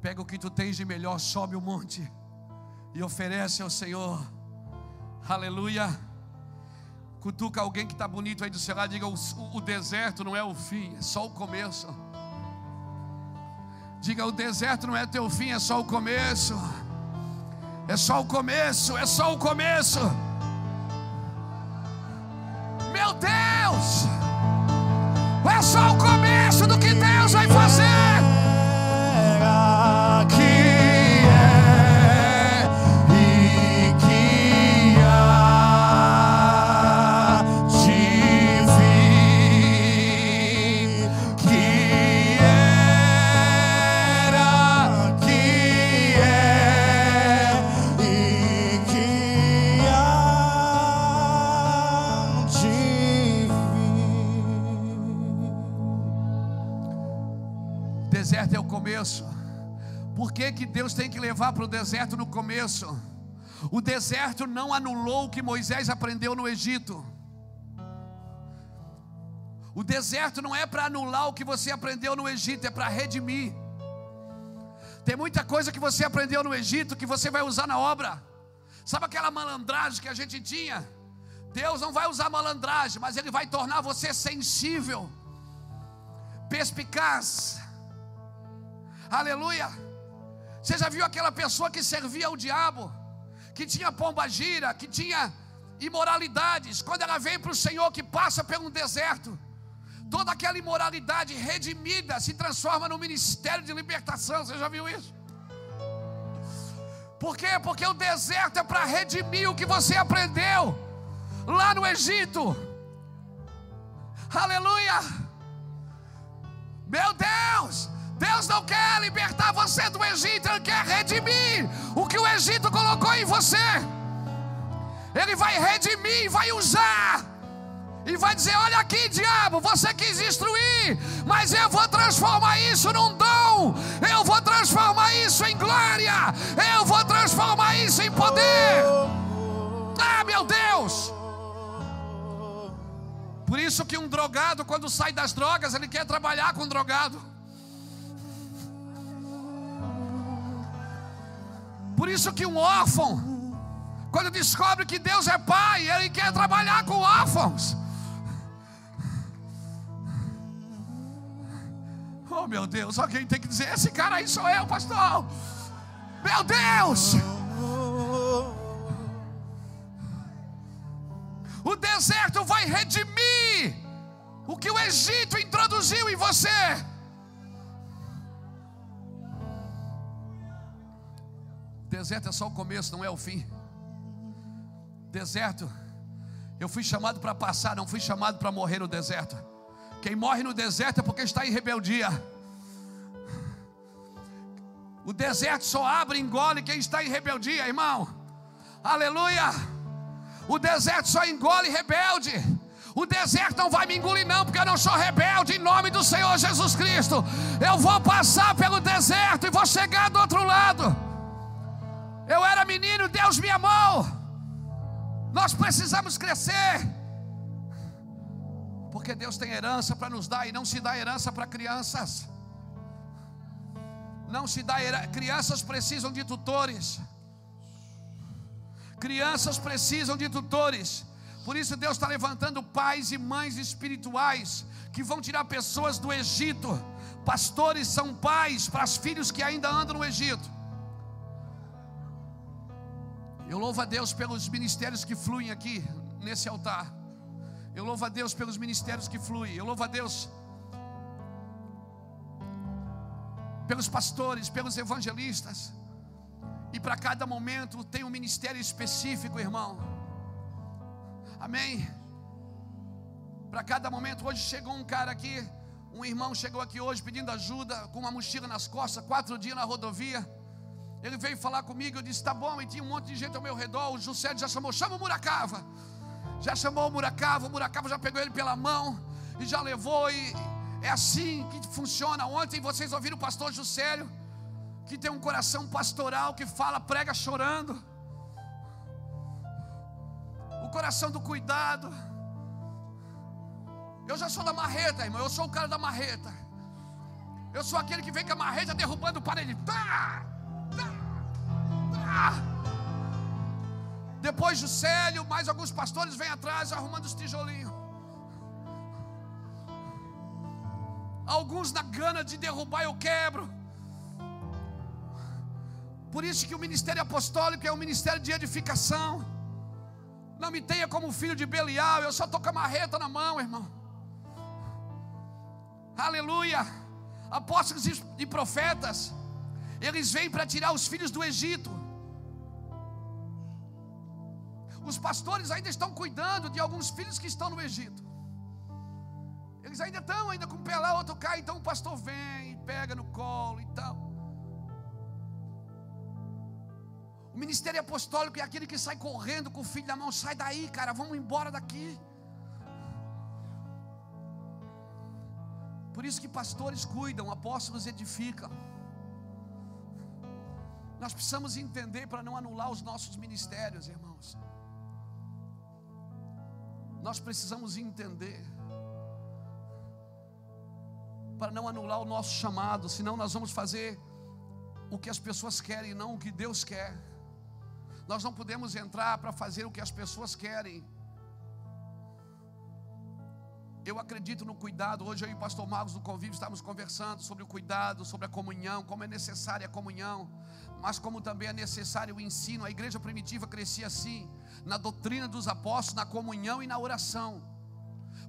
pega o que tu tens de melhor, sobe o monte e oferece ao Senhor. Aleluia. Cutuca alguém que está bonito aí do seu lado, diga: o, o deserto não é o fim, é só o começo. Diga: o deserto não é teu fim, é só o começo. É só o começo, é só o começo. Meu Deus! É só o começo do que Deus vai fazer. Que, que Deus tem que levar para o deserto no começo? O deserto não anulou o que Moisés aprendeu no Egito. O deserto não é para anular o que você aprendeu no Egito, é para redimir. Tem muita coisa que você aprendeu no Egito que você vai usar na obra. Sabe aquela malandragem que a gente tinha? Deus não vai usar malandragem, mas Ele vai tornar você sensível, perspicaz. Aleluia. Você já viu aquela pessoa que servia ao diabo, que tinha pomba gira, que tinha imoralidades, quando ela vem para o Senhor que passa um deserto, toda aquela imoralidade redimida se transforma no ministério de libertação. Você já viu isso? Por quê? Porque o deserto é para redimir o que você aprendeu lá no Egito. Aleluia! Meu Deus! Deus não quer libertar você do Egito, Ele quer redimir o que o Egito colocou em você. Ele vai redimir, vai usar, e vai dizer: Olha aqui, diabo, você quis destruir, mas eu vou transformar isso num dom, eu vou transformar isso em glória, eu vou transformar isso em poder. Ah, meu Deus! Por isso que um drogado, quando sai das drogas, ele quer trabalhar com drogado. Por isso que um órfão, quando descobre que Deus é pai, ele quer trabalhar com órfãos. Oh meu Deus, alguém tem que dizer: esse cara aí sou eu, pastor. Meu Deus! O deserto vai redimir o que o Egito introduziu em você. Deserto é só o começo, não é o fim. Deserto, eu fui chamado para passar, não fui chamado para morrer no deserto. Quem morre no deserto é porque está em rebeldia. O deserto só abre e engole quem está em rebeldia, irmão. Aleluia. O deserto só engole rebelde. O deserto não vai me engolir, não, porque eu não sou rebelde, em nome do Senhor Jesus Cristo. Eu vou passar pelo deserto e vou chegar do outro lado. Eu era menino, Deus me amou. Nós precisamos crescer. Porque Deus tem herança para nos dar e não se dá herança para crianças. Não se dá herança. Crianças precisam de tutores. Crianças precisam de tutores. Por isso Deus está levantando pais e mães espirituais que vão tirar pessoas do Egito. Pastores são pais para os filhos que ainda andam no Egito. Eu louvo a Deus pelos ministérios que fluem aqui nesse altar. Eu louvo a Deus pelos ministérios que fluem. Eu louvo a Deus pelos pastores, pelos evangelistas. E para cada momento tem um ministério específico, irmão. Amém. Para cada momento, hoje chegou um cara aqui, um irmão chegou aqui hoje pedindo ajuda, com uma mochila nas costas, quatro dias na rodovia. Ele veio falar comigo, eu disse: tá bom, e tinha um monte de gente ao meu redor. O José já chamou, chama o Muracava. Já chamou o Muracava, o Muracava já pegou ele pela mão e já levou. E É assim que funciona. Ontem vocês ouviram o pastor Juscelio, que tem um coração pastoral, que fala, prega chorando. O coração do cuidado. Eu já sou da marreta, irmão. Eu sou o cara da marreta. Eu sou aquele que vem com a marreta derrubando o parede. Tá, tá, Depois do Célio, mais alguns pastores vêm atrás arrumando os tijolinhos. Alguns na gana de derrubar eu quebro. Por isso que o ministério apostólico é um ministério de edificação. Não me tenha como filho de Belial, eu só estou com a marreta na mão, irmão. Aleluia. Apóstolos e profetas, eles vêm para tirar os filhos do Egito. Os pastores ainda estão cuidando de alguns filhos que estão no Egito. Eles ainda estão ainda com um pé lá, outro cai, então o pastor vem e pega no colo e tal. O ministério apostólico é aquele que sai correndo com o filho na mão, sai daí, cara, vamos embora daqui. Por isso que pastores cuidam, apóstolos edificam. Nós precisamos entender para não anular os nossos ministérios, irmãos. Nós precisamos entender para não anular o nosso chamado, senão nós vamos fazer o que as pessoas querem, não o que Deus quer. Nós não podemos entrar para fazer o que as pessoas querem. Eu acredito no cuidado. Hoje eu e o pastor Marcos do Convívio estamos conversando sobre o cuidado, sobre a comunhão, como é necessária a comunhão, mas como também é necessário o ensino. A igreja primitiva crescia assim, na doutrina dos apóstolos, na comunhão e na oração.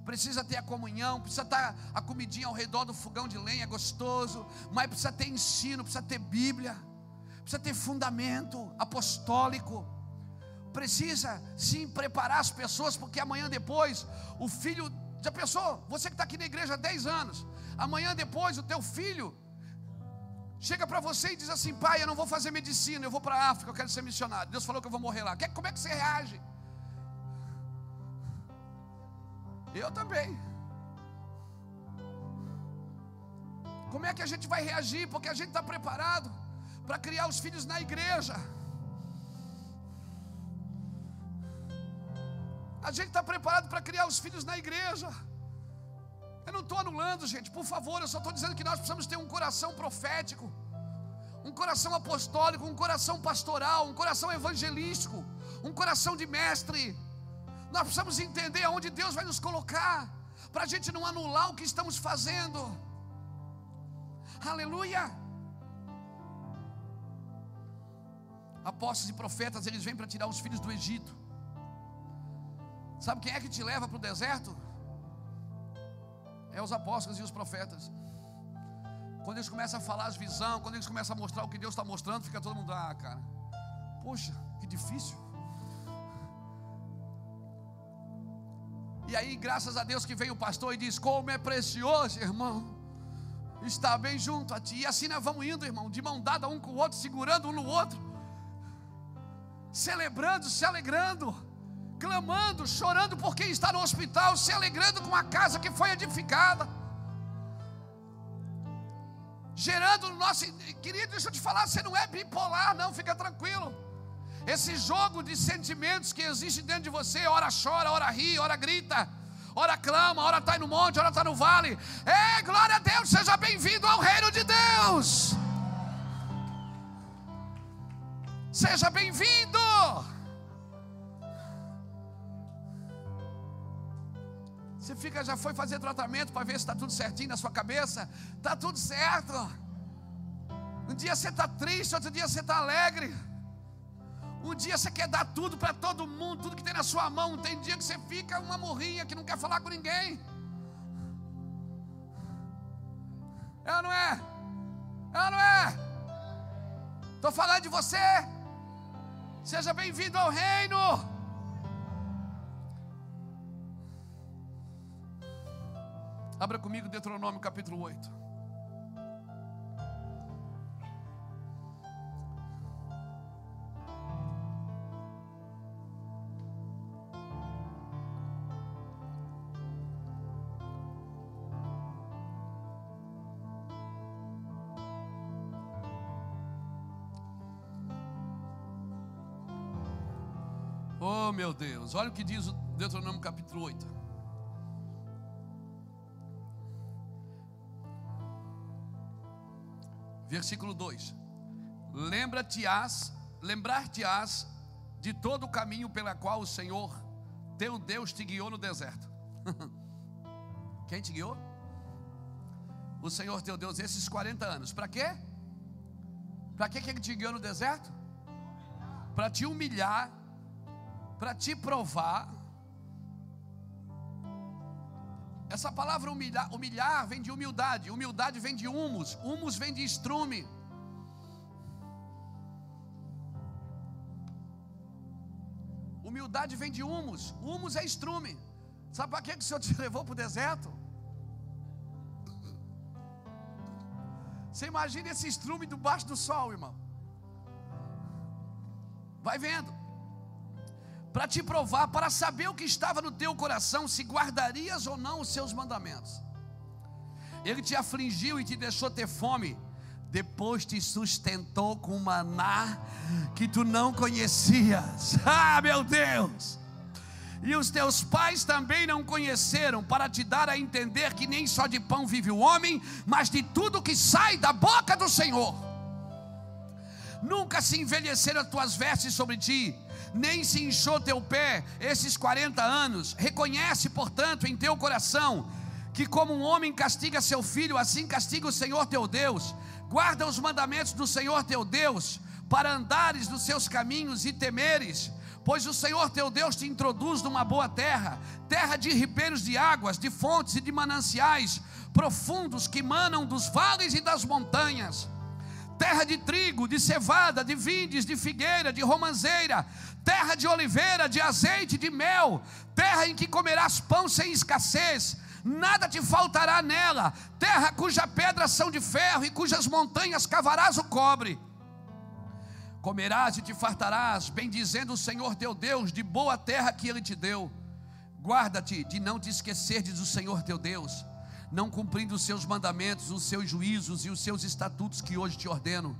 Precisa ter a comunhão, precisa estar a comidinha ao redor do fogão de lenha, gostoso, mas precisa ter ensino, precisa ter Bíblia, precisa ter fundamento apostólico precisa sim preparar as pessoas, porque amanhã depois o filho já pensou? Você que está aqui na igreja há 10 anos, amanhã depois o teu filho chega para você e diz assim: pai, eu não vou fazer medicina, eu vou para a África, eu quero ser missionário. Deus falou que eu vou morrer lá. Como é que você reage? Eu também. Como é que a gente vai reagir? Porque a gente está preparado para criar os filhos na igreja. A gente está preparado para criar os filhos na igreja. Eu não estou anulando, gente, por favor, eu só estou dizendo que nós precisamos ter um coração profético, um coração apostólico, um coração pastoral, um coração evangelístico, um coração de mestre. Nós precisamos entender aonde Deus vai nos colocar, para a gente não anular o que estamos fazendo. Aleluia! Apóstolos e profetas, eles vêm para tirar os filhos do Egito. Sabe quem é que te leva para o deserto? É os apóstolos e os profetas. Quando eles começam a falar as visões, quando eles começam a mostrar o que Deus está mostrando, fica todo mundo, ah, cara, poxa, que difícil. E aí, graças a Deus que veio o pastor e diz: Como é precioso, irmão, estar bem junto a ti. E assim nós vamos indo, irmão, de mão dada um com o outro, segurando um no outro, celebrando, se alegrando clamando, chorando por quem está no hospital, se alegrando com a casa que foi edificada. Gerando no nosso. Querido, deixa eu te falar, você não é bipolar, não, fica tranquilo. Esse jogo de sentimentos que existe dentro de você, ora chora, ora ri, ora grita, ora clama, ora está no monte, ora está no vale. É, glória a Deus, seja bem-vindo ao reino de Deus. Seja bem-vindo. Você fica, já foi fazer tratamento para ver se está tudo certinho na sua cabeça. Está tudo certo. Um dia você está triste, outro dia você está alegre. Um dia você quer dar tudo para todo mundo, tudo que tem na sua mão. Tem dia que você fica uma morrinha que não quer falar com ninguém. É não é? É não é? Estou falando de você. Seja bem-vindo ao reino. Abra comigo Deuteronômio capítulo 8. Oh meu Deus, olha o que diz o Deuteronômio capítulo 8. Versículo 2. Lembra-te-ás, lembrar-te-ás de todo o caminho pela qual o Senhor teu Deus te guiou no deserto. Quem te guiou? O Senhor teu Deus esses 40 anos. Para quê? Para que ele te guiou no deserto? Para te humilhar, para te provar. Essa palavra humilhar, humilhar vem de humildade, humildade vem de humus, humus vem de estrume. Humildade vem de humus, humus é estrume. Sabe para que o Senhor te levou para o deserto? Você imagina esse estrume debaixo do sol, irmão. Vai vendo. Para te provar, para saber o que estava no teu coração, se guardarias ou não os seus mandamentos. Ele te afligiu e te deixou ter fome, depois te sustentou com maná que tu não conhecias. Ah, meu Deus! E os teus pais também não conheceram, para te dar a entender que nem só de pão vive o homem, mas de tudo que sai da boca do Senhor. Nunca se envelheceram as tuas vestes sobre ti, nem se inchou teu pé esses 40 anos. Reconhece, portanto, em teu coração, que como um homem castiga seu filho, assim castiga o Senhor teu Deus. Guarda os mandamentos do Senhor teu Deus, para andares nos seus caminhos e temeres pois o Senhor teu Deus te introduz numa boa terra, terra de ribeiros de águas, de fontes e de mananciais profundos que manam dos vales e das montanhas. Terra de trigo, de cevada, de vindes, de figueira, de romanceira, terra de oliveira, de azeite, de mel, terra em que comerás pão sem escassez, nada te faltará nela, terra cuja pedras são de ferro e cujas montanhas cavarás o cobre comerás e te fartarás, bendizendo o Senhor teu Deus, de boa terra que Ele te deu. Guarda-te de não te esqueceres do Senhor teu Deus, não cumprindo os seus mandamentos, os seus juízos e os seus estatutos que hoje te ordeno,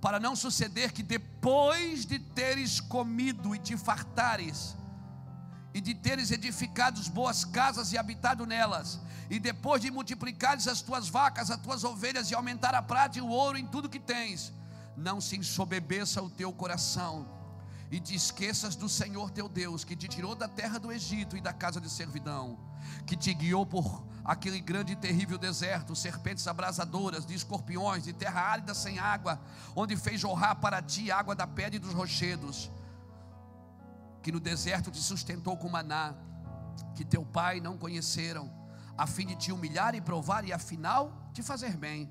para não suceder que depois de teres comido e te fartares, e de teres edificado boas casas e habitado nelas, e depois de multiplicares as tuas vacas, as tuas ovelhas, e aumentar a prata e o ouro em tudo que tens, não se ensobebeça o teu coração e te esqueças do Senhor teu Deus, que te tirou da terra do Egito e da casa de servidão, que te guiou por aquele grande e terrível deserto, serpentes abrasadoras, de escorpiões, de terra árida sem água, onde fez jorrar para ti água da pedra e dos rochedos, que no deserto te sustentou com maná, que teu pai não conheceram, a fim de te humilhar e provar e afinal te fazer bem.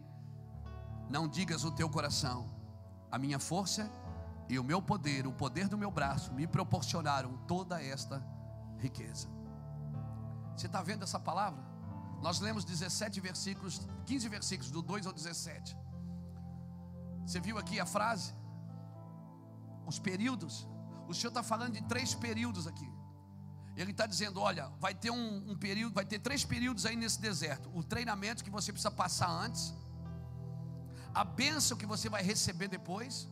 Não digas o teu coração a minha força e o meu poder, o poder do meu braço, me proporcionaram toda esta riqueza. Você está vendo essa palavra? Nós lemos 17 versículos, 15 versículos, do 2 ao 17. Você viu aqui a frase? Os períodos. O Senhor está falando de três períodos aqui. Ele está dizendo: olha, vai ter um, um período, vai ter três períodos aí nesse deserto. O treinamento que você precisa passar antes a bênção que você vai receber depois,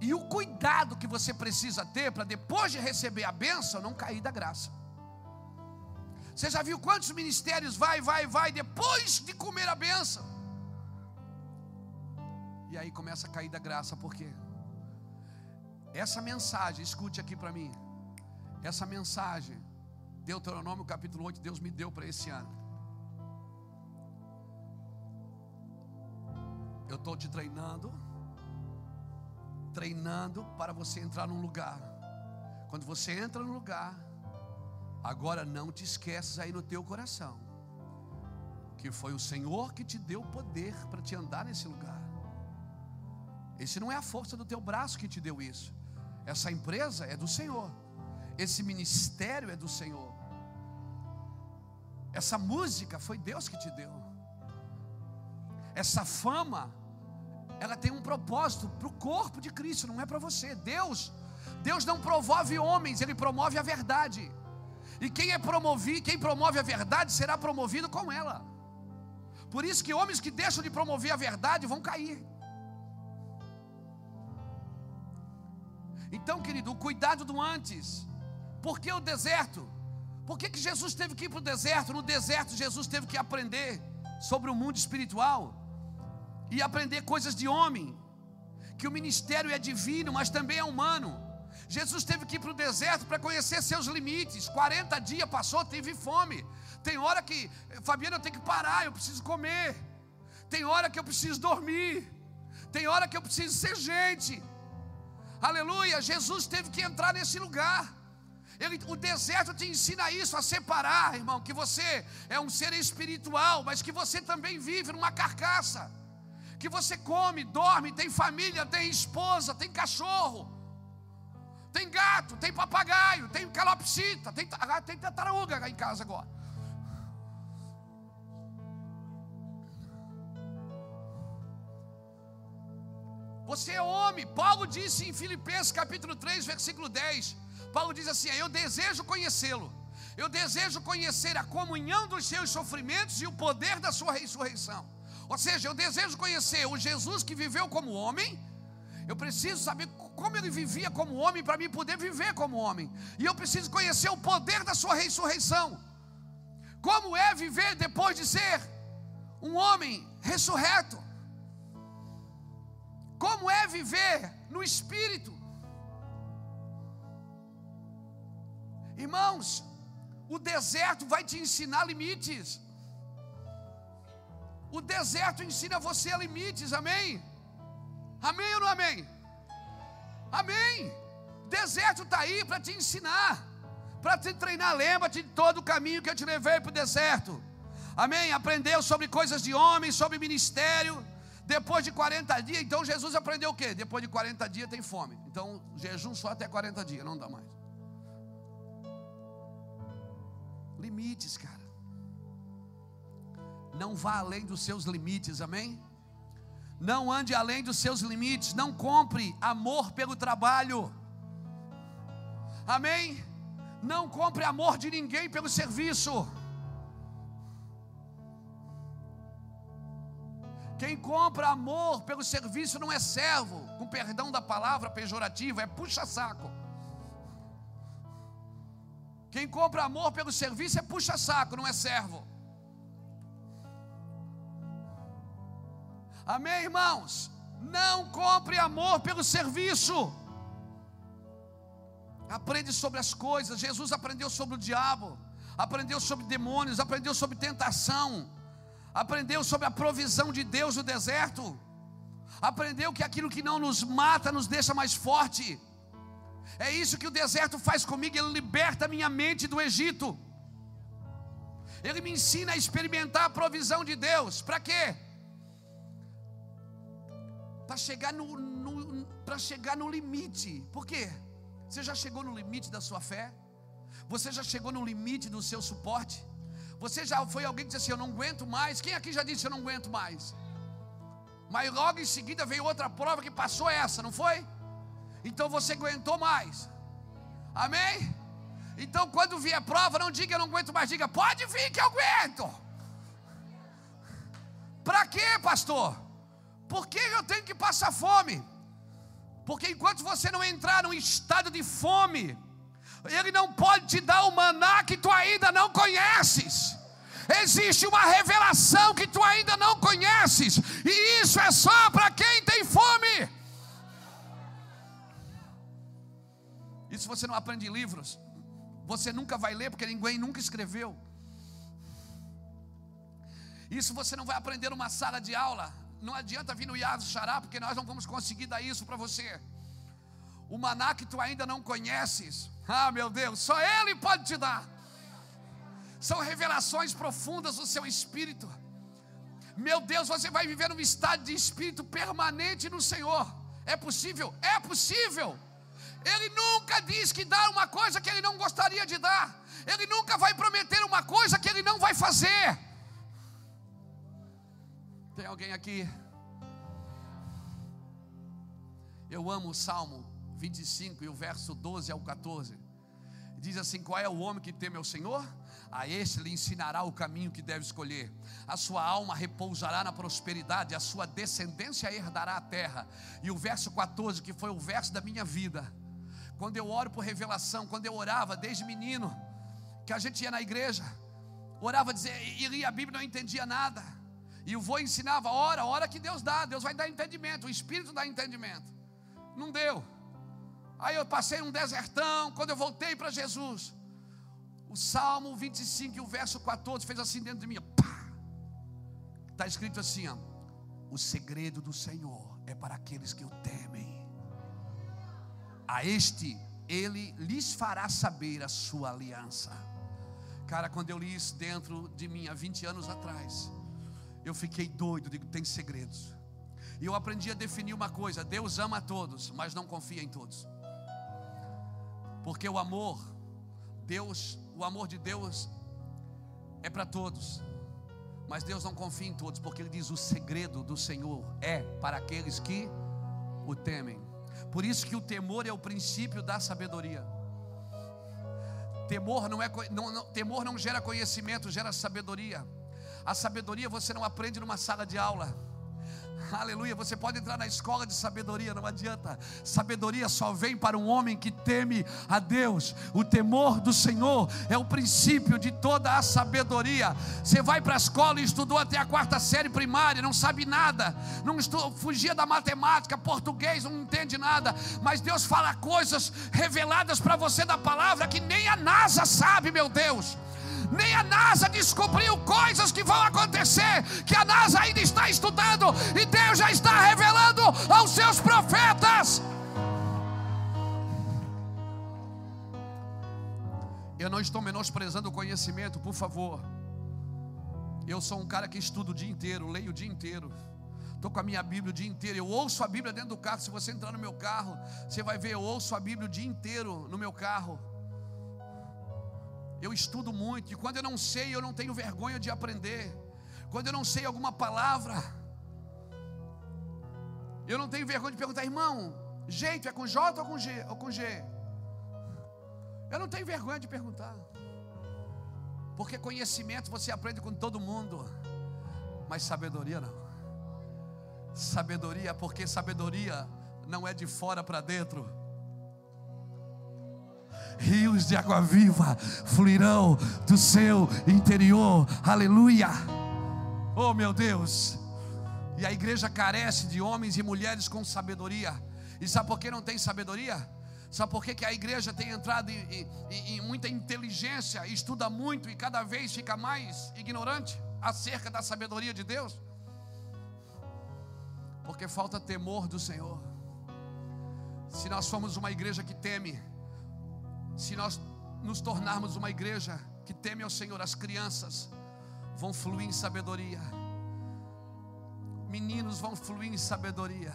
e o cuidado que você precisa ter para depois de receber a bênção não cair da graça. Você já viu quantos ministérios vai, vai, vai depois de comer a bênção? E aí começa a cair da graça, por quê? Essa mensagem, escute aqui para mim. Essa mensagem, Deuteronômio capítulo 8, Deus me deu para esse ano. Eu estou te treinando, treinando para você entrar num lugar. Quando você entra no lugar, agora não te esqueças aí no teu coração que foi o Senhor que te deu poder para te andar nesse lugar. Esse não é a força do teu braço que te deu isso. Essa empresa é do Senhor. Esse ministério é do Senhor. Essa música foi Deus que te deu. Essa fama ela tem um propósito para o corpo de Cristo, não é para você. Deus, Deus não promove homens, Ele promove a verdade. E quem é promovido, quem promove a verdade será promovido com ela. Por isso que homens que deixam de promover a verdade vão cair. Então, querido, o cuidado do antes, Por que o deserto? Por que, que Jesus teve que ir para o deserto? No deserto, Jesus teve que aprender sobre o mundo espiritual e aprender coisas de homem, que o ministério é divino, mas também é humano. Jesus teve que ir para o deserto para conhecer seus limites. 40 dias passou, teve fome. Tem hora que, Fabiana, eu tenho que parar, eu preciso comer. Tem hora que eu preciso dormir. Tem hora que eu preciso ser gente. Aleluia. Jesus teve que entrar nesse lugar. Ele, o deserto te ensina isso, a separar, irmão, que você é um ser espiritual, mas que você também vive numa carcaça. Que você come, dorme, tem família, tem esposa, tem cachorro, tem gato, tem papagaio, tem calopsita, tem, ah, tem tartaruga em casa agora. Você é homem. Paulo disse em Filipenses capítulo 3, versículo 10. Paulo diz assim: Eu desejo conhecê-lo. Eu desejo conhecer a comunhão dos seus sofrimentos e o poder da sua ressurreição. Ou seja, eu desejo conhecer o Jesus que viveu como homem. Eu preciso saber como ele vivia como homem para mim poder viver como homem. E eu preciso conhecer o poder da sua ressurreição. Como é viver depois de ser um homem ressurreto? Como é viver no espírito? Irmãos, o deserto vai te ensinar limites. O deserto ensina você a limites, amém? Amém ou não amém? Amém. Deserto está aí para te ensinar, para te treinar. Lembra-te de todo o caminho que eu te levei para o deserto. Amém? Aprendeu sobre coisas de homem, sobre ministério. Depois de 40 dias, então Jesus aprendeu o quê? Depois de 40 dias tem fome. Então, jejum só até 40 dias, não dá mais. Limites, cara. Não vá além dos seus limites, amém? Não ande além dos seus limites, não compre amor pelo trabalho. Amém? Não compre amor de ninguém pelo serviço. Quem compra amor pelo serviço não é servo, com perdão da palavra pejorativa, é puxa-saco. Quem compra amor pelo serviço é puxa-saco, não é servo. Amém, irmãos? Não compre amor pelo serviço. Aprende sobre as coisas. Jesus aprendeu sobre o diabo, aprendeu sobre demônios, aprendeu sobre tentação, aprendeu sobre a provisão de Deus no deserto, aprendeu que aquilo que não nos mata nos deixa mais forte. É isso que o deserto faz comigo, ele liberta minha mente do Egito. Ele me ensina a experimentar a provisão de Deus. Para quê? Para chegar no, no para chegar no limite. Por quê? Você já chegou no limite da sua fé? Você já chegou no limite do seu suporte? Você já foi alguém que disse assim: Eu não aguento mais? Quem aqui já disse: Eu não aguento mais? Mas logo em seguida veio outra prova que passou essa, não foi? Então você aguentou mais. Amém? Então quando vier prova, não diga eu não aguento mais, diga pode vir que eu aguento. Para quê, pastor? Por que eu tenho que passar fome? Porque enquanto você não entrar num estado de fome, Ele não pode te dar o maná que tu ainda não conheces. Existe uma revelação que tu ainda não conheces, e isso é só para quem tem fome. Se você não aprende livros, você nunca vai ler, porque ninguém nunca escreveu. Isso você não vai aprender numa sala de aula. Não adianta vir no Yaz Xará, porque nós não vamos conseguir dar isso para você. O maná que tu ainda não conheces, ah meu Deus, só Ele pode te dar. São revelações profundas do seu espírito. Meu Deus, você vai viver num estado de espírito permanente no Senhor. É possível? É possível. Ele nunca diz que dá uma coisa que ele não gostaria de dar. Ele nunca vai prometer uma coisa que ele não vai fazer. Tem alguém aqui? Eu amo o Salmo 25 e o verso 12 ao 14. Diz assim: Qual é o homem que teme ao Senhor? A este lhe ensinará o caminho que deve escolher. A sua alma repousará na prosperidade, a sua descendência herdará a terra. E o verso 14, que foi o verso da minha vida quando eu oro por revelação, quando eu orava desde menino, que a gente ia na igreja, orava, dizia, e lia a Bíblia, não entendia nada. E o vô ensinava, ora, ora que Deus dá, Deus vai dar entendimento, o Espírito dá entendimento. Não deu. Aí eu passei um desertão, quando eu voltei para Jesus, o Salmo 25 e o verso 14 fez assim dentro de mim, Está escrito assim, ó, o segredo do Senhor é para aqueles que o temem. A este ele lhes fará saber a sua aliança. Cara, quando eu li isso dentro de mim há 20 anos atrás, eu fiquei doido, digo, tem segredos. E eu aprendi a definir uma coisa: Deus ama a todos, mas não confia em todos. Porque o amor, Deus, o amor de Deus é para todos. Mas Deus não confia em todos, porque Ele diz: o segredo do Senhor é para aqueles que o temem. Por isso que o temor é o princípio da sabedoria. Temor não, é, não, não, temor não gera conhecimento, gera sabedoria. A sabedoria você não aprende numa sala de aula. Aleluia. Você pode entrar na escola de sabedoria, não adianta. Sabedoria só vem para um homem que teme a Deus. O temor do Senhor é o princípio de toda a sabedoria. Você vai para a escola e estudou até a quarta série primária, não sabe nada, não estu... fugia da matemática, português, não entende nada. Mas Deus fala coisas reveladas para você da palavra que nem a NASA sabe, meu Deus nem a NASA descobriu coisas que vão acontecer, que a NASA ainda está estudando, e Deus já está revelando aos seus profetas. Eu não estou menosprezando o conhecimento, por favor. Eu sou um cara que estudo o dia inteiro, leio o dia inteiro. Estou com a minha Bíblia o dia inteiro. Eu ouço a Bíblia dentro do carro. Se você entrar no meu carro, você vai ver, eu ouço a Bíblia o dia inteiro no meu carro eu estudo muito, e quando eu não sei, eu não tenho vergonha de aprender. Quando eu não sei alguma palavra, eu não tenho vergonha de perguntar, irmão, jeito é com J ou com G? Ou com G? Eu não tenho vergonha de perguntar. Porque conhecimento você aprende com todo mundo, mas sabedoria não. Sabedoria, porque sabedoria não é de fora para dentro rios de água viva fluirão do seu interior. Aleluia. Oh, meu Deus. E a igreja carece de homens e mulheres com sabedoria. E sabe por que não tem sabedoria? Sabe por que, que a igreja tem entrado em, em, em muita inteligência, estuda muito e cada vez fica mais ignorante acerca da sabedoria de Deus? Porque falta temor do Senhor. Se nós somos uma igreja que teme, se nós nos tornarmos uma igreja que teme ao Senhor, as crianças vão fluir em sabedoria, meninos vão fluir em sabedoria.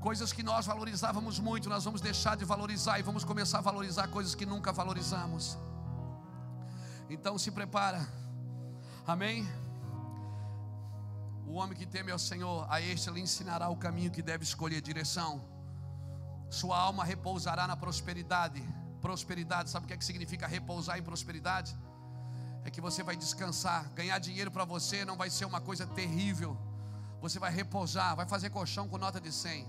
Coisas que nós valorizávamos muito, nós vamos deixar de valorizar e vamos começar a valorizar coisas que nunca valorizamos. Então se prepara, amém? O homem que teme ao Senhor, a este lhe ensinará o caminho que deve escolher, direção sua alma repousará na prosperidade. Prosperidade, sabe o que, é que significa repousar em prosperidade? É que você vai descansar. Ganhar dinheiro para você não vai ser uma coisa terrível. Você vai repousar, vai fazer colchão com nota de 100.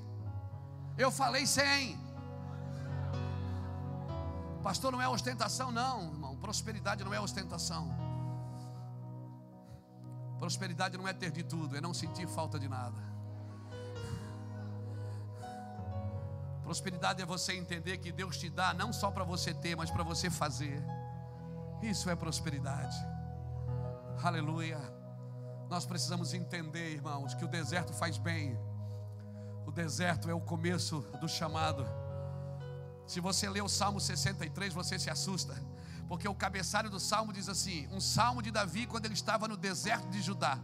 Eu falei 100. Pastor, não é ostentação, não, irmão. Prosperidade não é ostentação. Prosperidade não é ter de tudo, é não sentir falta de nada. Prosperidade é você entender que Deus te dá não só para você ter, mas para você fazer. Isso é prosperidade. Aleluia. Nós precisamos entender, irmãos, que o deserto faz bem. O deserto é o começo do chamado. Se você lê o Salmo 63, você se assusta, porque o cabeçalho do salmo diz assim: um salmo de Davi quando ele estava no deserto de Judá.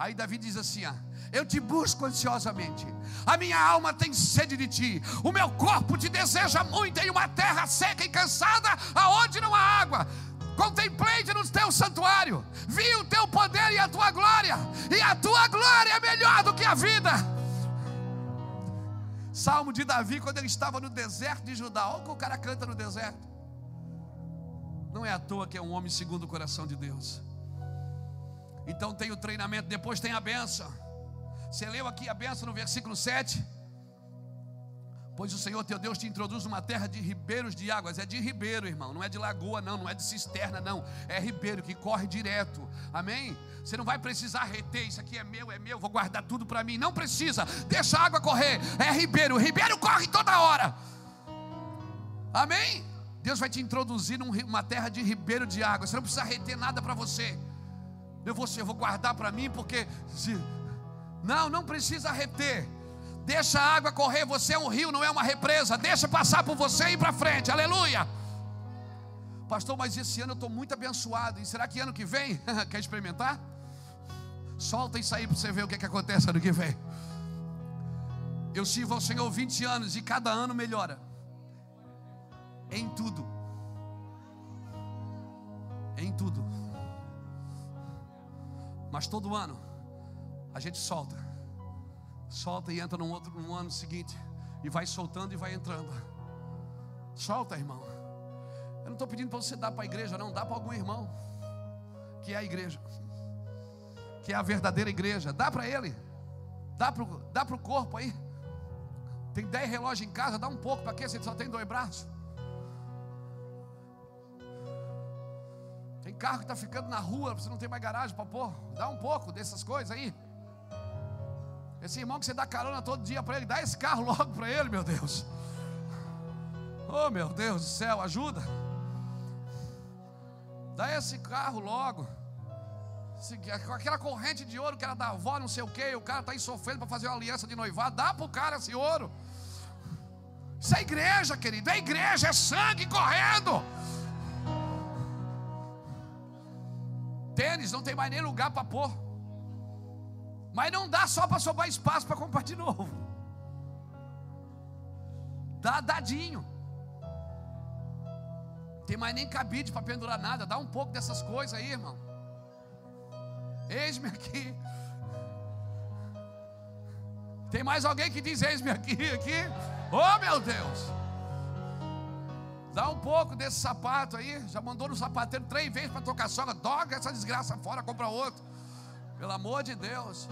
Aí Davi diz assim: ó, Eu te busco ansiosamente, a minha alma tem sede de ti, o meu corpo te deseja muito em uma terra seca e cansada, aonde não há água. Contemplei-te no teu santuário, vi o teu poder e a tua glória, e a tua glória é melhor do que a vida. Salmo de Davi, quando ele estava no deserto de Judá, olha o que o cara canta no deserto. Não é à toa que é um homem segundo o coração de Deus. Então tem o treinamento, depois tem a benção. Você leu aqui a benção no versículo 7? Pois o Senhor teu Deus te introduz numa terra de ribeiros de águas. É de ribeiro, irmão. Não é de lagoa, não. Não é de cisterna, não. É ribeiro que corre direto. Amém? Você não vai precisar reter. Isso aqui é meu, é meu. Vou guardar tudo para mim. Não precisa. Deixa a água correr. É ribeiro. Ribeiro corre toda hora. Amém? Deus vai te introduzir numa terra de ribeiro de água. Você não precisa reter nada para você. Eu vou, eu vou guardar para mim porque. Não, não precisa reter. Deixa a água correr, você é um rio, não é uma represa. Deixa passar por você e ir para frente. Aleluia. Pastor, mas esse ano eu estou muito abençoado. E será que ano que vem? Quer experimentar? Solta isso aí para você ver o que, que acontece ano que vem. Eu sirvo ao Senhor 20 anos e cada ano melhora. Em tudo. Em tudo. Mas todo ano a gente solta solta e entra no outro no ano seguinte e vai soltando e vai entrando. Solta, irmão. Eu não estou pedindo para você dar para a igreja, não, dá para algum irmão que é a igreja, que é a verdadeira igreja. Dá para ele, dá para dá o corpo aí. Tem dez relógios em casa, dá um pouco para quê? Você só tem dois braços. Tem carro que está ficando na rua, você não tem mais garagem para pôr. Dá um pouco dessas coisas aí. Esse irmão que você dá carona todo dia para ele, dá esse carro logo para ele, meu Deus. Oh, meu Deus do céu, ajuda. Dá esse carro logo. Com aquela corrente de ouro que era da avó, não sei o que, o cara está aí sofrendo para fazer uma aliança de noivado. Dá para o cara esse ouro. Isso é igreja, querido. É igreja, é sangue correndo. Tênis, não tem mais nem lugar para pôr. Mas não dá só para sobrar espaço para comprar de novo. Dá dadinho. Tem mais nem cabide para pendurar nada. Dá um pouco dessas coisas aí, irmão. Eis-me aqui. Tem mais alguém que diz eis-me aqui, aqui? Oh meu Deus! Dá um pouco desse sapato aí. Já mandou no sapateiro três vezes para tocar sogra. Doga essa desgraça fora, compra outro. Pelo amor de Deus.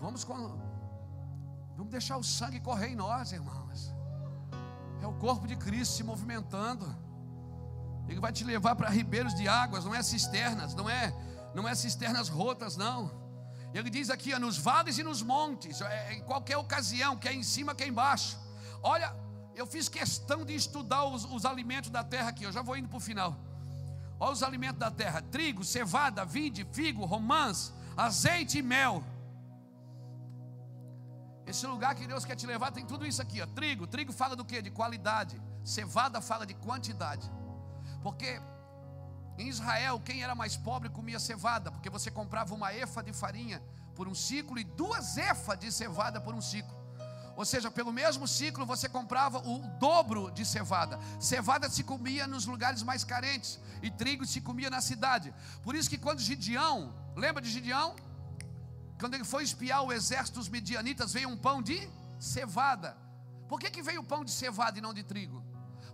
Vamos, vamos deixar o sangue correr em nós, irmãos. É o corpo de Cristo se movimentando. Ele vai te levar para ribeiros de águas, não é cisternas, não é, não é cisternas rotas, não. Ele diz aqui, nos vales e nos montes, é, em qualquer ocasião, quer em cima, quer embaixo. Olha, eu fiz questão de estudar os, os alimentos da terra aqui, eu já vou indo para o final. Olha os alimentos da terra: trigo, cevada, vinde, figo, romãs, azeite e mel. Esse lugar que Deus quer te levar tem tudo isso aqui, ó. Trigo, trigo fala do que? De qualidade. Cevada fala de quantidade. Porque em Israel, quem era mais pobre comia cevada, porque você comprava uma efa de farinha por um ciclo e duas efas de cevada por um ciclo. Ou seja, pelo mesmo ciclo você comprava o dobro de cevada. Cevada se comia nos lugares mais carentes e trigo se comia na cidade. Por isso que quando Gideão, lembra de Gideão? Quando ele foi espiar o exército dos medianitas, veio um pão de cevada. Por que, que veio pão de cevada e não de trigo?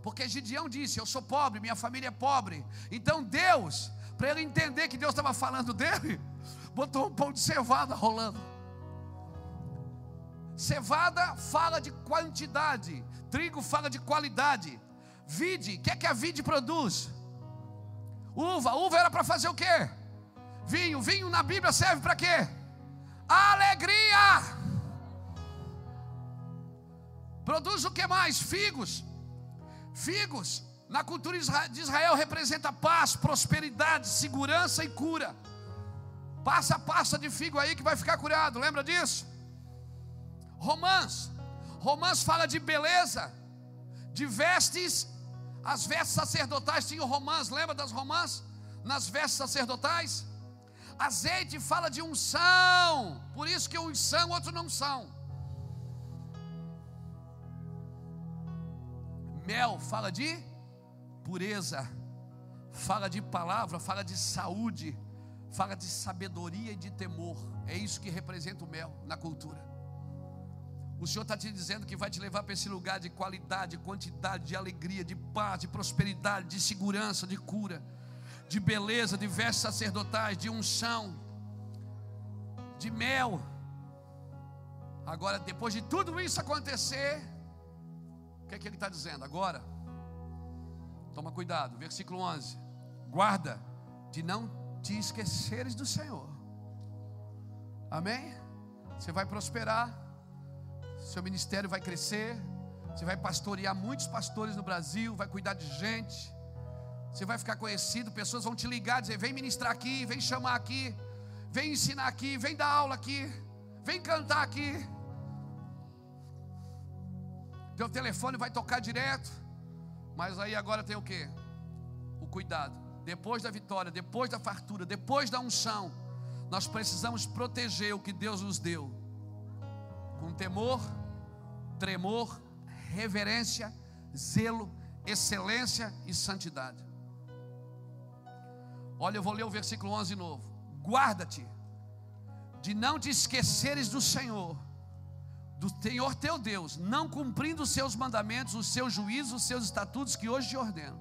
Porque Gideão disse: Eu sou pobre, minha família é pobre. Então Deus, para ele entender que Deus estava falando dele, botou um pão de cevada rolando. Cevada fala de quantidade, trigo fala de qualidade. Vide, o que é que a vide produz? Uva, uva era para fazer o quê? Vinho, vinho na Bíblia serve para quê? Alegria. Produz o que mais? Figos. Figos, na cultura de Israel, representa paz, prosperidade, segurança e cura. Passa a pasta de figo aí que vai ficar curado, lembra disso? Romãs. Romãs fala de beleza, de vestes. As vestes sacerdotais tinham romãs, lembra das romãs? Nas vestes sacerdotais. Azeite fala de unção, por isso que uns são, outros não são. Mel fala de pureza, fala de palavra, fala de saúde, fala de sabedoria e de temor. É isso que representa o mel na cultura. O Senhor está te dizendo que vai te levar para esse lugar de qualidade, quantidade, de alegria, de paz, de prosperidade, de segurança, de cura, de beleza, de vestes sacerdotais, de unção, de mel. Agora, depois de tudo isso acontecer, que, é que ele está dizendo? Agora, toma cuidado, versículo 11: guarda de não te esqueceres do Senhor. Amém? Você vai prosperar, seu ministério vai crescer, você vai pastorear muitos pastores no Brasil, vai cuidar de gente, você vai ficar conhecido, pessoas vão te ligar, dizer: vem ministrar aqui, vem chamar aqui, vem ensinar aqui, vem dar aula aqui, vem cantar aqui. Teu telefone vai tocar direto. Mas aí agora tem o que? O cuidado. Depois da vitória, depois da fartura, depois da unção, nós precisamos proteger o que Deus nos deu. Com temor, tremor, reverência, zelo, excelência e santidade. Olha, eu vou ler o versículo 11 de novo. Guarda-te de não te esqueceres do Senhor do Senhor teu Deus, não cumprindo os seus mandamentos, os seus juízos, os seus estatutos que hoje te ordeno,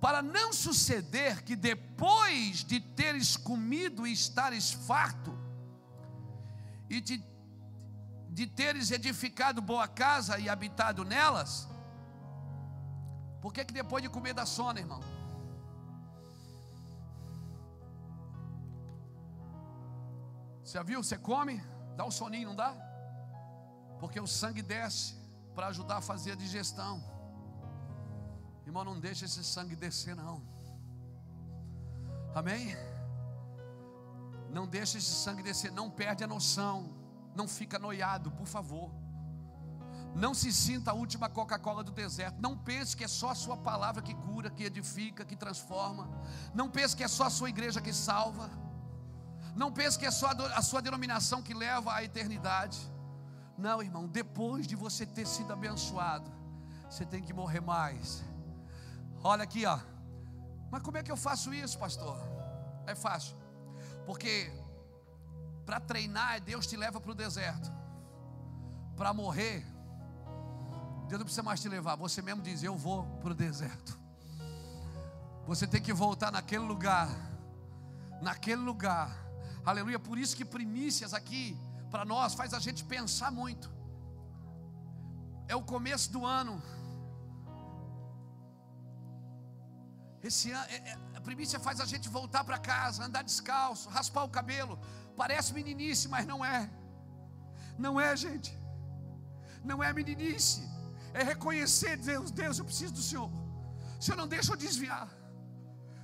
para não suceder que depois de teres comido e estares farto, e de, de teres edificado boa casa e habitado nelas, por que, que depois de comer dá sono, irmão? Você viu? Você come, dá um soninho, não dá? Porque o sangue desce para ajudar a fazer a digestão. Irmão, não deixa esse sangue descer, não. Amém? Não deixa esse sangue descer, não perde a noção, não fica noiado, por favor. Não se sinta a última Coca-Cola do deserto. Não pense que é só a sua palavra que cura, que edifica, que transforma. Não pense que é só a sua igreja que salva. Não pense que é só a sua denominação que leva à eternidade. Não, irmão, depois de você ter sido abençoado, você tem que morrer mais. Olha aqui, ó. Mas como é que eu faço isso, pastor? É fácil. Porque para treinar, Deus te leva para o deserto. Para morrer, Deus não precisa mais te levar. Você mesmo diz: Eu vou para o deserto. Você tem que voltar naquele lugar. Naquele lugar. Aleluia. Por isso que primícias aqui para nós faz a gente pensar muito. É o começo do ano. Esse ano, é, é, a primícia faz a gente voltar para casa, andar descalço, raspar o cabelo. Parece meninice, mas não é. Não é, gente. Não é meninice. É reconhecer Deus, Deus, eu preciso do Senhor. O Senhor não deixa eu desviar.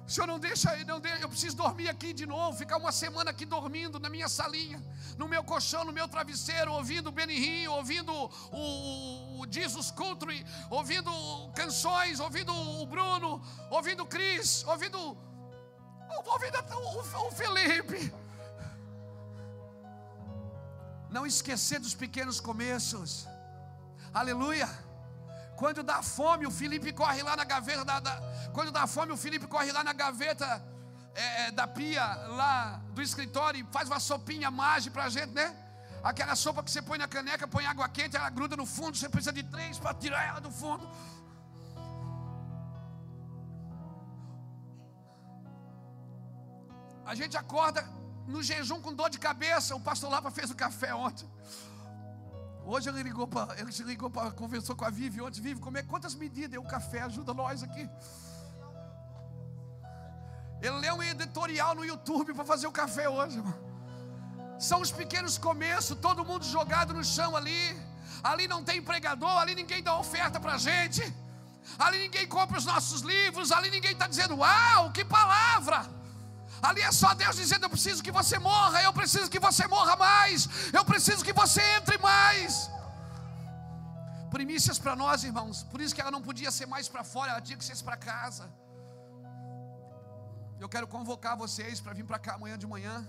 Senhor não deixa, não deixa, eu preciso dormir aqui de novo, ficar uma semana aqui dormindo na minha salinha, no meu colchão, no meu travesseiro, ouvindo Benny ouvindo o, o Jesus Country, ouvindo canções, ouvindo o Bruno, ouvindo o Cris, ouvindo, ouvindo o, o Felipe. Não esquecer dos pequenos começos. Aleluia. Quando dá fome, o Felipe corre lá na gaveta da, da quando dá fome, o Felipe corre lá na gaveta é, é da pia lá do escritório e faz uma sopinha mágica para a gente, né? Aquela sopa que você põe na caneca, põe água quente, ela gruda no fundo, você precisa de três para tirar ela do fundo. A gente acorda no jejum com dor de cabeça. O pastor Lapa fez o café ontem. Hoje ele ligou para, ele ligou para, conversou com a Vivi ontem, Vivi, como é, quantas medidas? O café ajuda nós aqui. Ele leu um editorial no YouTube para fazer o café hoje, irmão. São os pequenos começos, todo mundo jogado no chão ali. Ali não tem pregador, ali ninguém dá oferta para gente. Ali ninguém compra os nossos livros, ali ninguém está dizendo, uau, que palavra! Ali é só Deus dizendo: Eu preciso que você morra, eu preciso que você morra mais, eu preciso que você entre mais. Primícias para nós, irmãos, por isso que ela não podia ser mais para fora, ela tinha que ser para casa. Eu quero convocar vocês para vir para cá amanhã de manhã.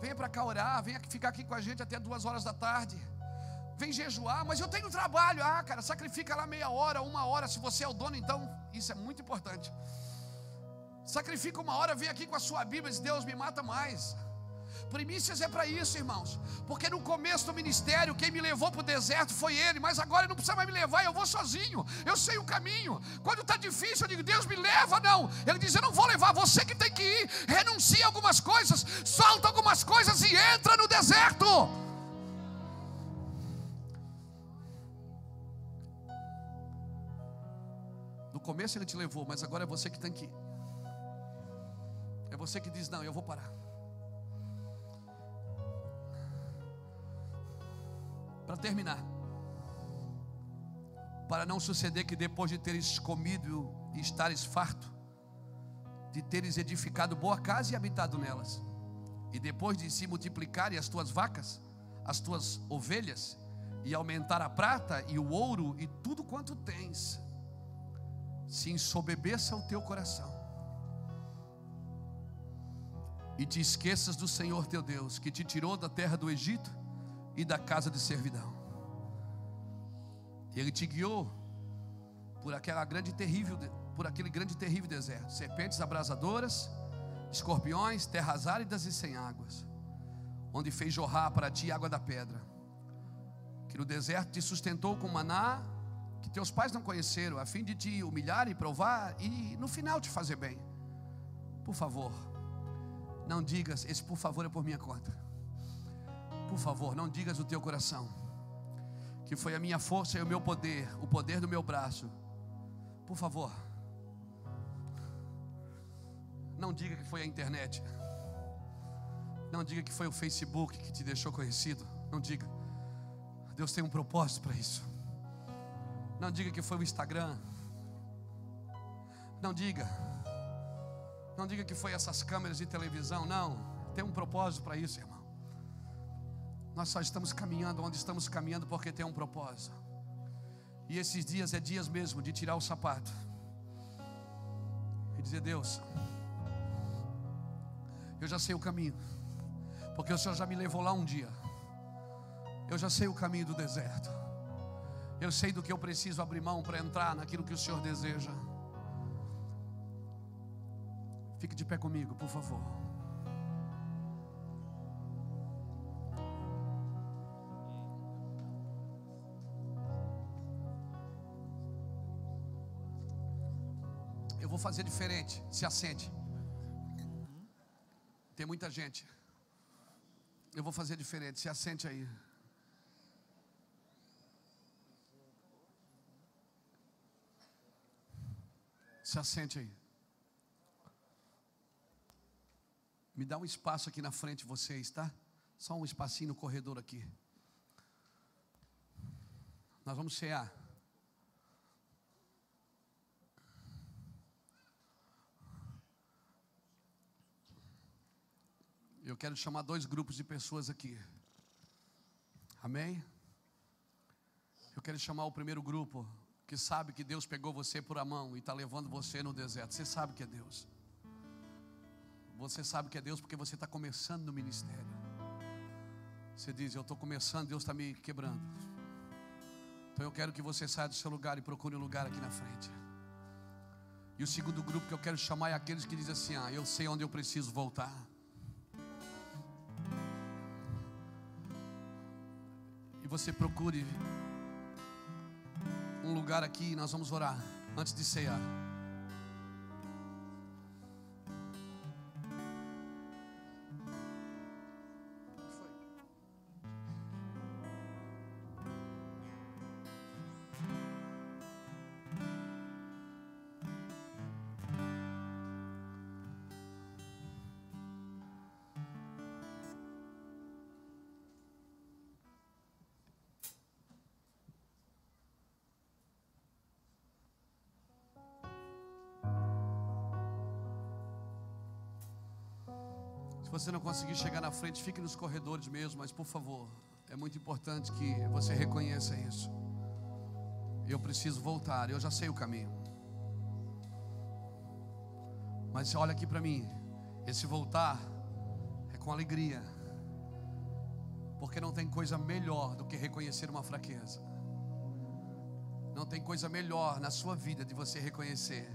Venha para cá orar, venha ficar aqui com a gente até duas horas da tarde. Vem jejuar, mas eu tenho trabalho. Ah, cara, sacrifica lá meia hora, uma hora. Se você é o dono, então isso é muito importante. Sacrifica uma hora, vem aqui com a sua Bíblia e diz: Deus me mata mais. Primícias é para isso, irmãos. Porque no começo do ministério, quem me levou para o deserto foi ele, mas agora ele não precisa mais me levar, eu vou sozinho, eu sei o caminho. Quando está difícil, eu digo, Deus me leva, não. Ele diz, eu não vou levar, você que tem que ir, renuncia algumas coisas, solta algumas coisas e entra no deserto. No começo ele te levou, mas agora é você que tem que ir. Você que diz: Não, eu vou parar. Para terminar, para não suceder que depois de teres comido e estares farto, de teres edificado boa casa e habitado nelas, e depois de se multiplicarem as tuas vacas, as tuas ovelhas, e aumentar a prata e o ouro e tudo quanto tens, se ensobebeça o teu coração, e te esqueças do Senhor teu Deus, que te tirou da terra do Egito e da casa de servidão. Ele te guiou por aquela grande terrível, por aquele grande terrível deserto, serpentes abrasadoras, escorpiões, terras áridas e sem águas, onde fez jorrar para ti água da pedra, que no deserto te sustentou com maná que teus pais não conheceram, a fim de te humilhar e provar e no final te fazer bem. Por favor, não digas, esse por favor é por minha conta. Por favor, não digas o teu coração, que foi a minha força e o meu poder, o poder do meu braço. Por favor, não diga que foi a internet. Não diga que foi o Facebook que te deixou conhecido. Não diga. Deus tem um propósito para isso. Não diga que foi o Instagram. Não diga. Não diga que foi essas câmeras de televisão. Não. Tem um propósito para isso, irmão. Nós só estamos caminhando onde estamos caminhando porque tem um propósito. E esses dias é dias mesmo de tirar o sapato e dizer: Deus, eu já sei o caminho, porque o Senhor já me levou lá um dia. Eu já sei o caminho do deserto. Eu sei do que eu preciso abrir mão para entrar naquilo que o Senhor deseja. Fique de pé comigo, por favor. Eu vou fazer diferente. Se assente. Tem muita gente. Eu vou fazer diferente. Se assente aí. Se assente aí. Me dá um espaço aqui na frente vocês, tá? Só um espacinho no corredor aqui. Nós vamos cear. Eu quero chamar dois grupos de pessoas aqui. Amém? Eu quero chamar o primeiro grupo que sabe que Deus pegou você por a mão e está levando você no deserto. Você sabe que é Deus. Você sabe que é Deus porque você está começando no ministério. Você diz: Eu estou começando, Deus está me quebrando. Então eu quero que você saia do seu lugar e procure um lugar aqui na frente. E o segundo grupo que eu quero chamar é aqueles que dizem assim: Ah, eu sei onde eu preciso voltar. E você procure um lugar aqui e nós vamos orar antes de cear. Você não conseguir chegar na frente, fique nos corredores mesmo, mas por favor, é muito importante que você reconheça isso. Eu preciso voltar, eu já sei o caminho. Mas olha aqui para mim, esse voltar é com alegria, porque não tem coisa melhor do que reconhecer uma fraqueza. Não tem coisa melhor na sua vida de você reconhecer.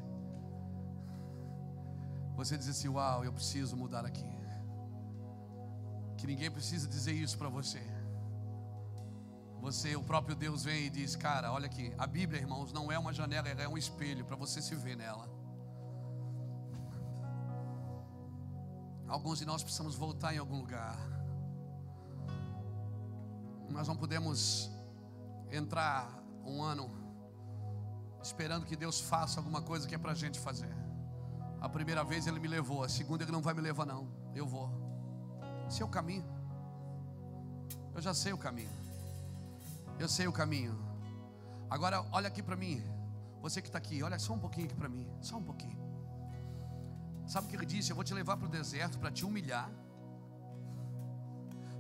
Você diz assim: Uau, eu preciso mudar aqui que ninguém precisa dizer isso para você. Você, o próprio Deus vem e diz: Cara, olha aqui, a Bíblia, irmãos, não é uma janela, é um espelho para você se ver nela. Alguns de nós precisamos voltar em algum lugar. Nós não podemos entrar um ano esperando que Deus faça alguma coisa que é para a gente fazer. A primeira vez ele me levou, a segunda ele não vai me levar, não. Eu vou. Esse é o caminho. Eu já sei o caminho. Eu sei o caminho. Agora, olha aqui para mim. Você que está aqui, olha só um pouquinho aqui para mim. Só um pouquinho. Sabe o que ele disse? Eu vou te levar para o deserto para te humilhar.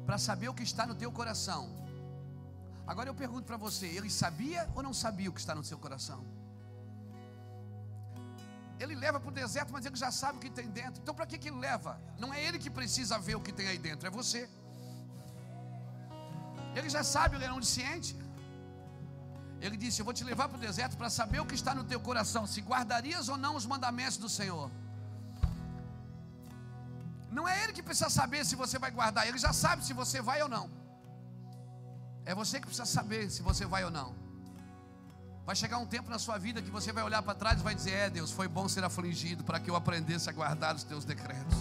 Para saber o que está no teu coração. Agora eu pergunto para você: ele sabia ou não sabia o que está no seu coração? Ele leva para o deserto, mas ele já sabe o que tem dentro. Então, para que, que ele leva? Não é ele que precisa ver o que tem aí dentro, é você. Ele já sabe, ele é onisciente. Ele disse: Eu vou te levar para o deserto para saber o que está no teu coração, se guardarias ou não os mandamentos do Senhor. Não é ele que precisa saber se você vai guardar, ele já sabe se você vai ou não. É você que precisa saber se você vai ou não. Vai chegar um tempo na sua vida que você vai olhar para trás e vai dizer: É, Deus, foi bom ser afligido para que eu aprendesse a guardar os teus decretos.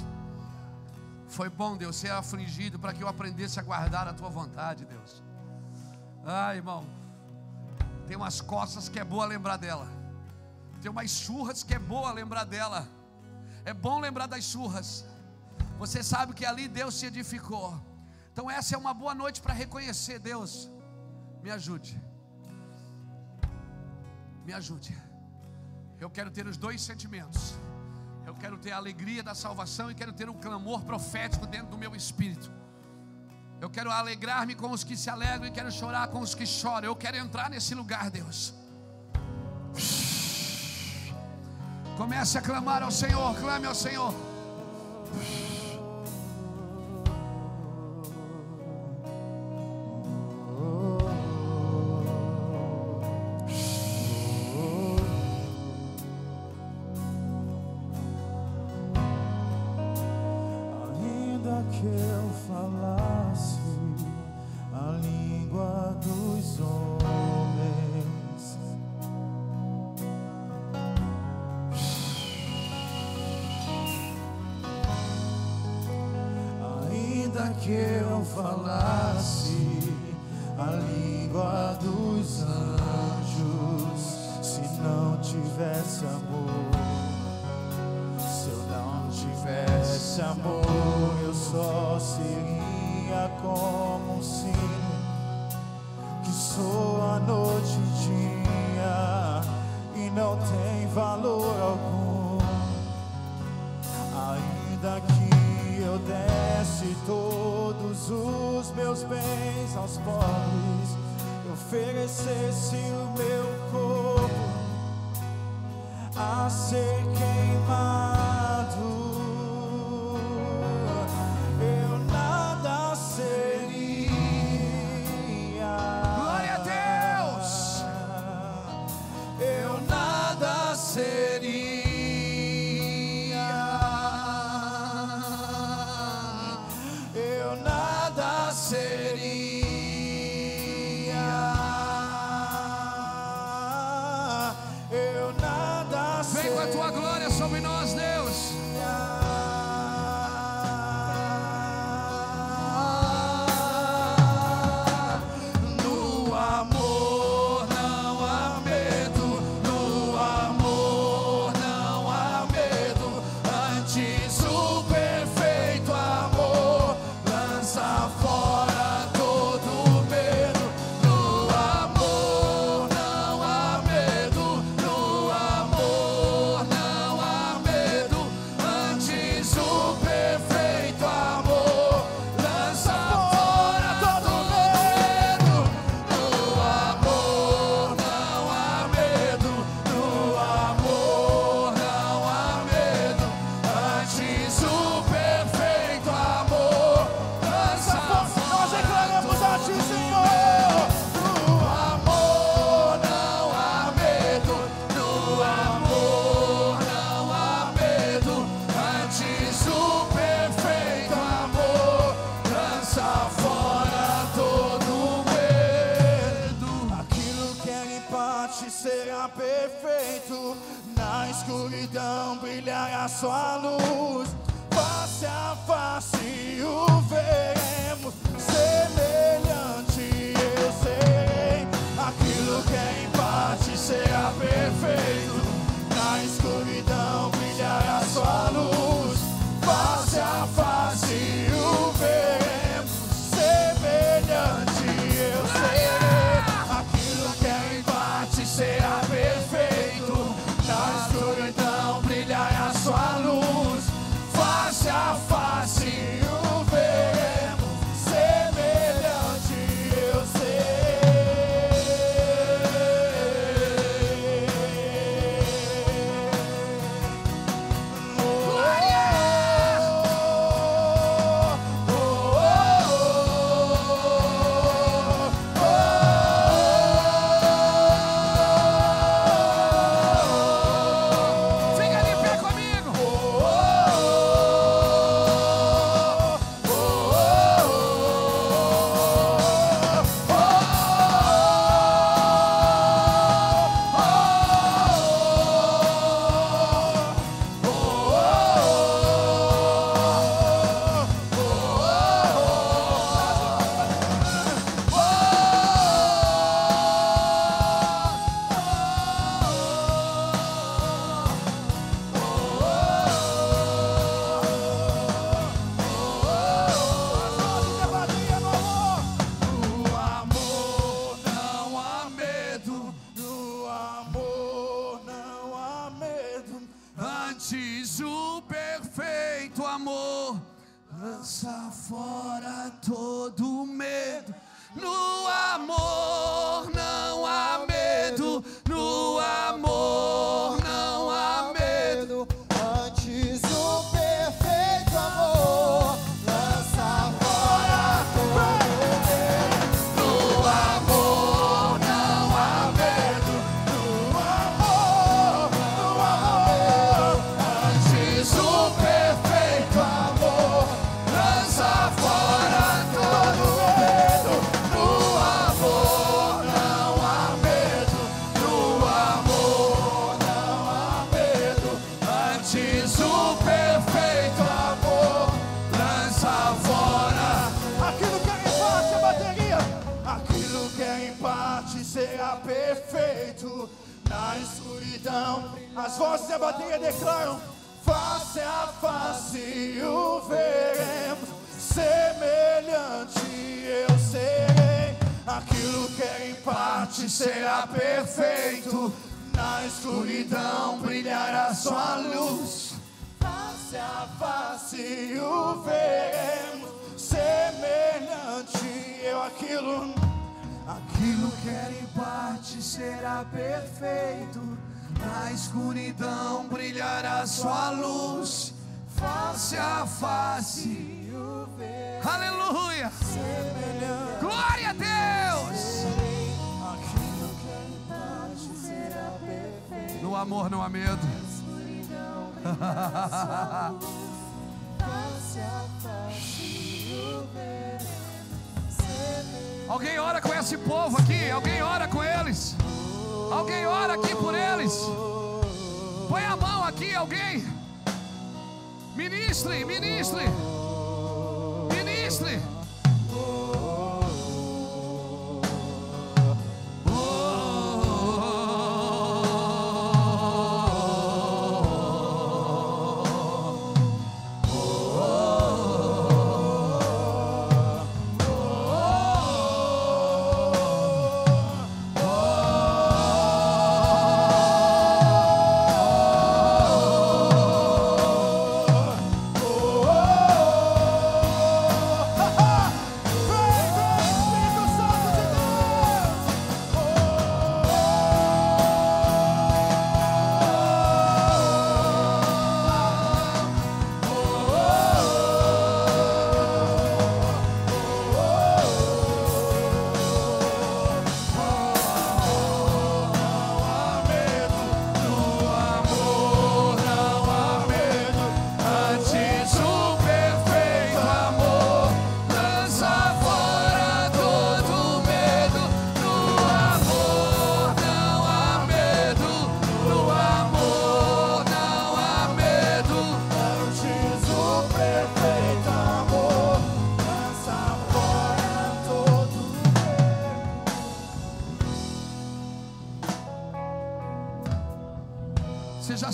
Foi bom, Deus, ser afligido para que eu aprendesse a guardar a tua vontade, Deus. Ah, irmão, tem umas costas que é boa lembrar dela. Tem umas churras que é boa lembrar dela. É bom lembrar das churras. Você sabe que ali Deus se edificou. Então essa é uma boa noite para reconhecer Deus. Me ajude me ajude. Eu quero ter os dois sentimentos. Eu quero ter a alegria da salvação e quero ter um clamor profético dentro do meu espírito. Eu quero alegrar-me com os que se alegram e quero chorar com os que choram. Eu quero entrar nesse lugar, Deus. Comece a clamar ao Senhor, clame ao Senhor. Será perfeito. Perfeito. Na escuridão, as vozes da bateria declaram: face a face o veremos, semelhante eu serei. Aquilo que é em parte será perfeito. Na escuridão brilhará sua luz. Face a face o veremos, semelhante eu aquilo. Aquilo que era em parte será perfeito. Na escuridão brilhará sua luz, face a face. Aleluia! Glória a Deus! No amor não há medo. Face a face. Alguém ora com esse povo aqui, alguém ora com eles. Alguém ora aqui por eles. Põe a mão aqui, alguém. Ministre, ministre. Ministre.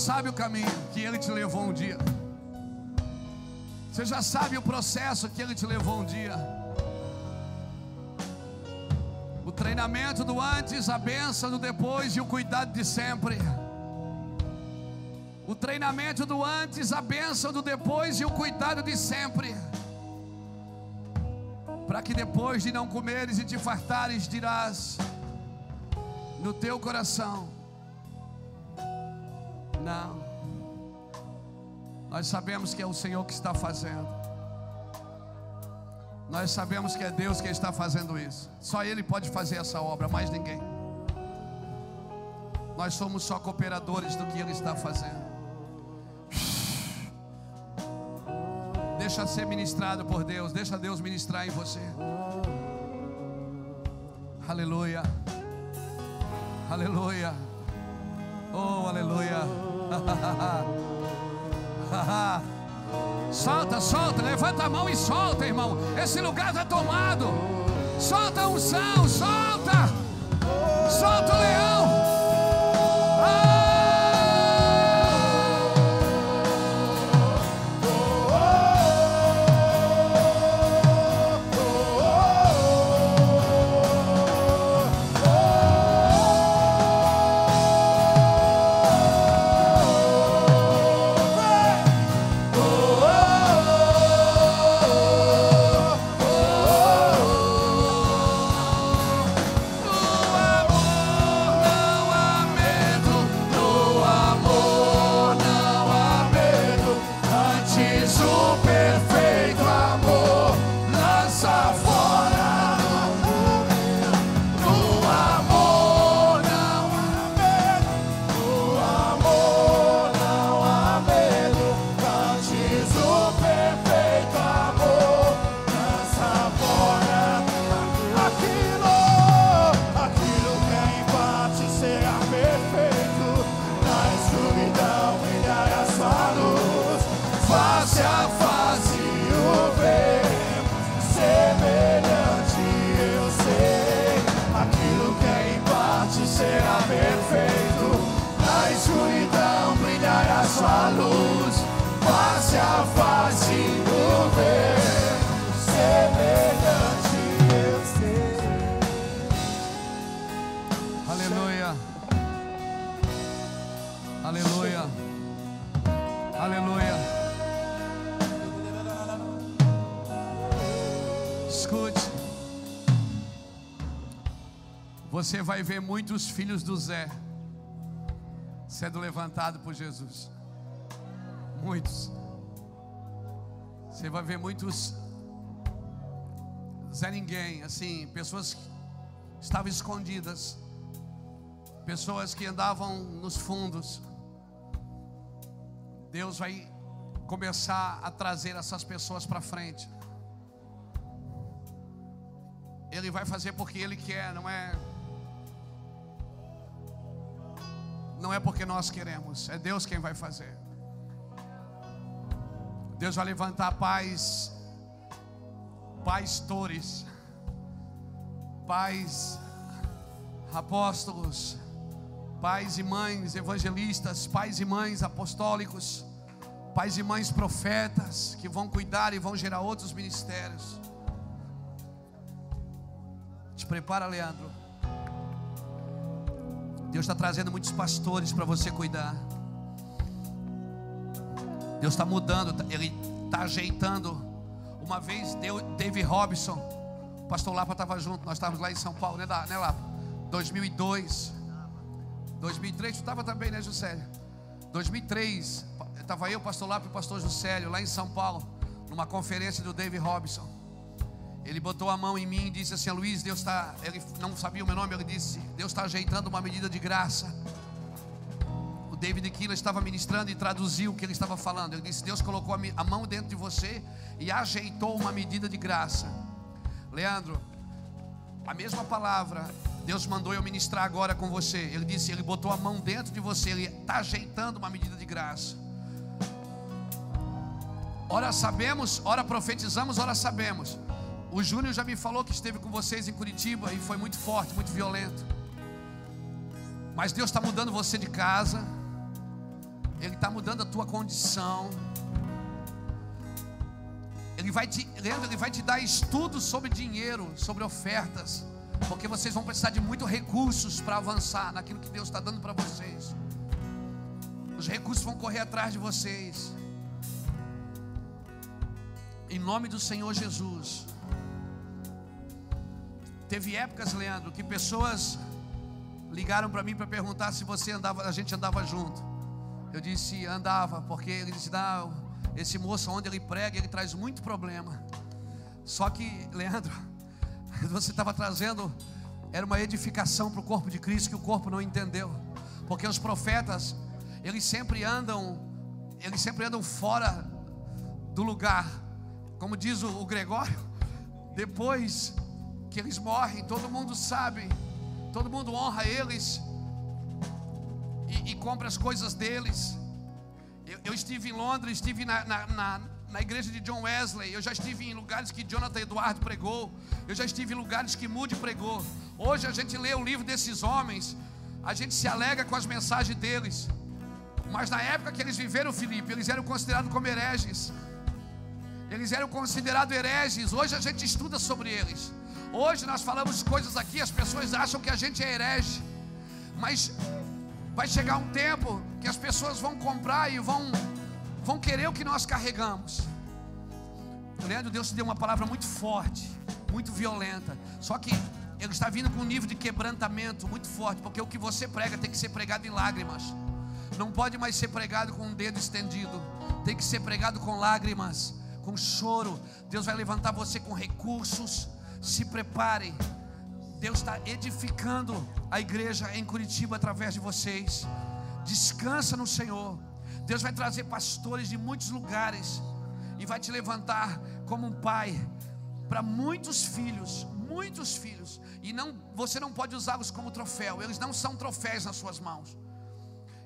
Sabe o caminho que ele te levou um dia. Você já sabe o processo que ele te levou um dia. O treinamento do antes, a bênção do depois e o cuidado de sempre. O treinamento do antes, a bênção do depois e o cuidado de sempre. Para que depois de não comeres e te fartares, dirás no teu coração: Não. Nós sabemos que é o Senhor que está fazendo. Nós sabemos que é Deus que está fazendo isso. Só Ele pode fazer essa obra, mais ninguém. Nós somos só cooperadores do que Ele está fazendo. Deixa ser ministrado por Deus, deixa Deus ministrar em você. Aleluia. Aleluia. Oh, aleluia. solta, solta, levanta a mão e solta, irmão. Esse lugar está tomado. Solta a unção, solta. Solta o leão. Você vai ver muitos filhos do Zé sendo levantado por Jesus. Muitos. Você vai ver muitos Zé ninguém, assim, pessoas que estavam escondidas, pessoas que andavam nos fundos. Deus vai começar a trazer essas pessoas para frente. Ele vai fazer porque Ele quer, não é. Não é porque nós queremos, é Deus quem vai fazer. Deus vai levantar pais, pastores, pais, apóstolos, pais e mães evangelistas, pais e mães apostólicos, pais e mães profetas que vão cuidar e vão gerar outros ministérios. Te prepara, Leandro. Deus está trazendo muitos pastores para você cuidar. Deus está mudando, tá- Ele está ajeitando. Uma vez, deu- David Robson, o pastor Lapa estava junto, nós estávamos lá em São Paulo, né, né Lapa? 2002. 2003, tu estava também, né, Juscelio? 2003, estava eu, o pastor Lapa e o pastor Juscelio, lá em São Paulo, numa conferência do David Robson. Ele botou a mão em mim e disse assim: Luiz, Deus está. Ele não sabia o meu nome, ele disse: Deus está ajeitando uma medida de graça. O David Killa estava ministrando e traduziu o que ele estava falando. Ele disse: Deus colocou a mão dentro de você e ajeitou uma medida de graça. Leandro, a mesma palavra Deus mandou eu ministrar agora com você. Ele disse: Ele botou a mão dentro de você, Ele está ajeitando uma medida de graça. Ora sabemos, ora profetizamos, ora sabemos. O Júnior já me falou que esteve com vocês em Curitiba e foi muito forte, muito violento. Mas Deus está mudando você de casa, Ele está mudando a tua condição. Ele vai te, Leandro, Ele vai te dar estudos sobre dinheiro, sobre ofertas, porque vocês vão precisar de muitos recursos para avançar naquilo que Deus está dando para vocês. Os recursos vão correr atrás de vocês. Em nome do Senhor Jesus. Teve épocas, Leandro, que pessoas ligaram para mim para perguntar se você andava, a gente andava junto. Eu disse andava, porque ele disse: "Não, esse moço onde ele prega, ele traz muito problema". Só que, Leandro, você estava trazendo era uma edificação para o corpo de Cristo que o corpo não entendeu. Porque os profetas, eles sempre andam, eles sempre andam fora do lugar. Como diz o, o Gregório, depois que eles morrem, todo mundo sabe, todo mundo honra eles e, e compra as coisas deles. Eu, eu estive em Londres, estive na, na, na, na igreja de John Wesley, eu já estive em lugares que Jonathan Eduardo pregou, eu já estive em lugares que Moody pregou. Hoje a gente lê o livro desses homens, a gente se alega com as mensagens deles, mas na época que eles viveram, Felipe, eles eram considerados como hereges. Eles eram considerados hereges. Hoje a gente estuda sobre eles. Hoje nós falamos coisas aqui, as pessoas acham que a gente é herege. Mas vai chegar um tempo que as pessoas vão comprar e vão vão querer o que nós carregamos. Leandro, Deus te deu uma palavra muito forte, muito violenta. Só que ele está vindo com um nível de quebrantamento muito forte, porque o que você prega tem que ser pregado em lágrimas. Não pode mais ser pregado com um dedo estendido. Tem que ser pregado com lágrimas, com choro. Deus vai levantar você com recursos. Se preparem. Deus está edificando a igreja em Curitiba através de vocês. Descansa no Senhor. Deus vai trazer pastores de muitos lugares e vai te levantar como um pai para muitos filhos, muitos filhos. E não, você não pode usá-los como troféu. Eles não são troféus nas suas mãos.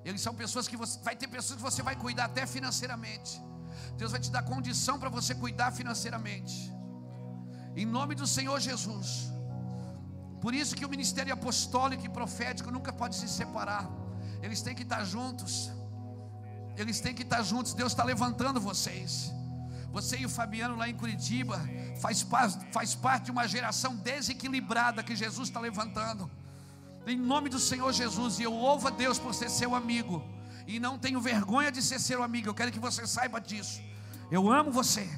Eles são pessoas que você vai ter pessoas que você vai cuidar até financeiramente. Deus vai te dar condição para você cuidar financeiramente. Em nome do Senhor Jesus. Por isso que o ministério apostólico e profético nunca pode se separar. Eles têm que estar juntos. Eles têm que estar juntos. Deus está levantando vocês. Você e o Fabiano lá em Curitiba faz, faz parte de uma geração desequilibrada que Jesus está levantando. Em nome do Senhor Jesus, e eu louvo a Deus por ser seu amigo. E não tenho vergonha de ser seu amigo. Eu quero que você saiba disso. Eu amo você.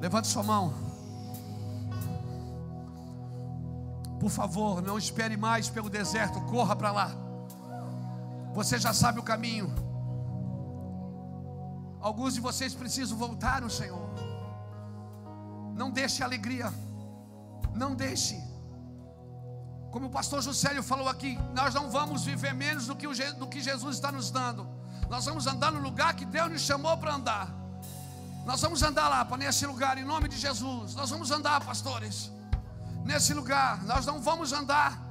Levante sua mão. Por favor, não espere mais pelo deserto, corra para lá. Você já sabe o caminho. Alguns de vocês precisam voltar no Senhor. Não deixe a alegria. Não deixe. Como o pastor Juscelio falou aqui, nós não vamos viver menos do que, o, do que Jesus está nos dando. Nós vamos andar no lugar que Deus nos chamou para andar. Nós vamos andar lá, para nesse lugar, em nome de Jesus. Nós vamos andar, pastores, nesse lugar. Nós não vamos andar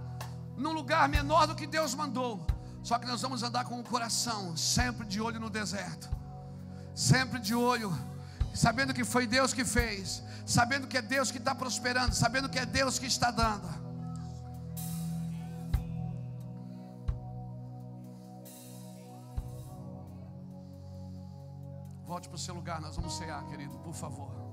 num lugar menor do que Deus mandou. Só que nós vamos andar com o coração sempre de olho no deserto, sempre de olho, sabendo que foi Deus que fez, sabendo que é Deus que está prosperando, sabendo que é Deus que está dando. Volte para o seu lugar, nós vamos cear, querido, por favor.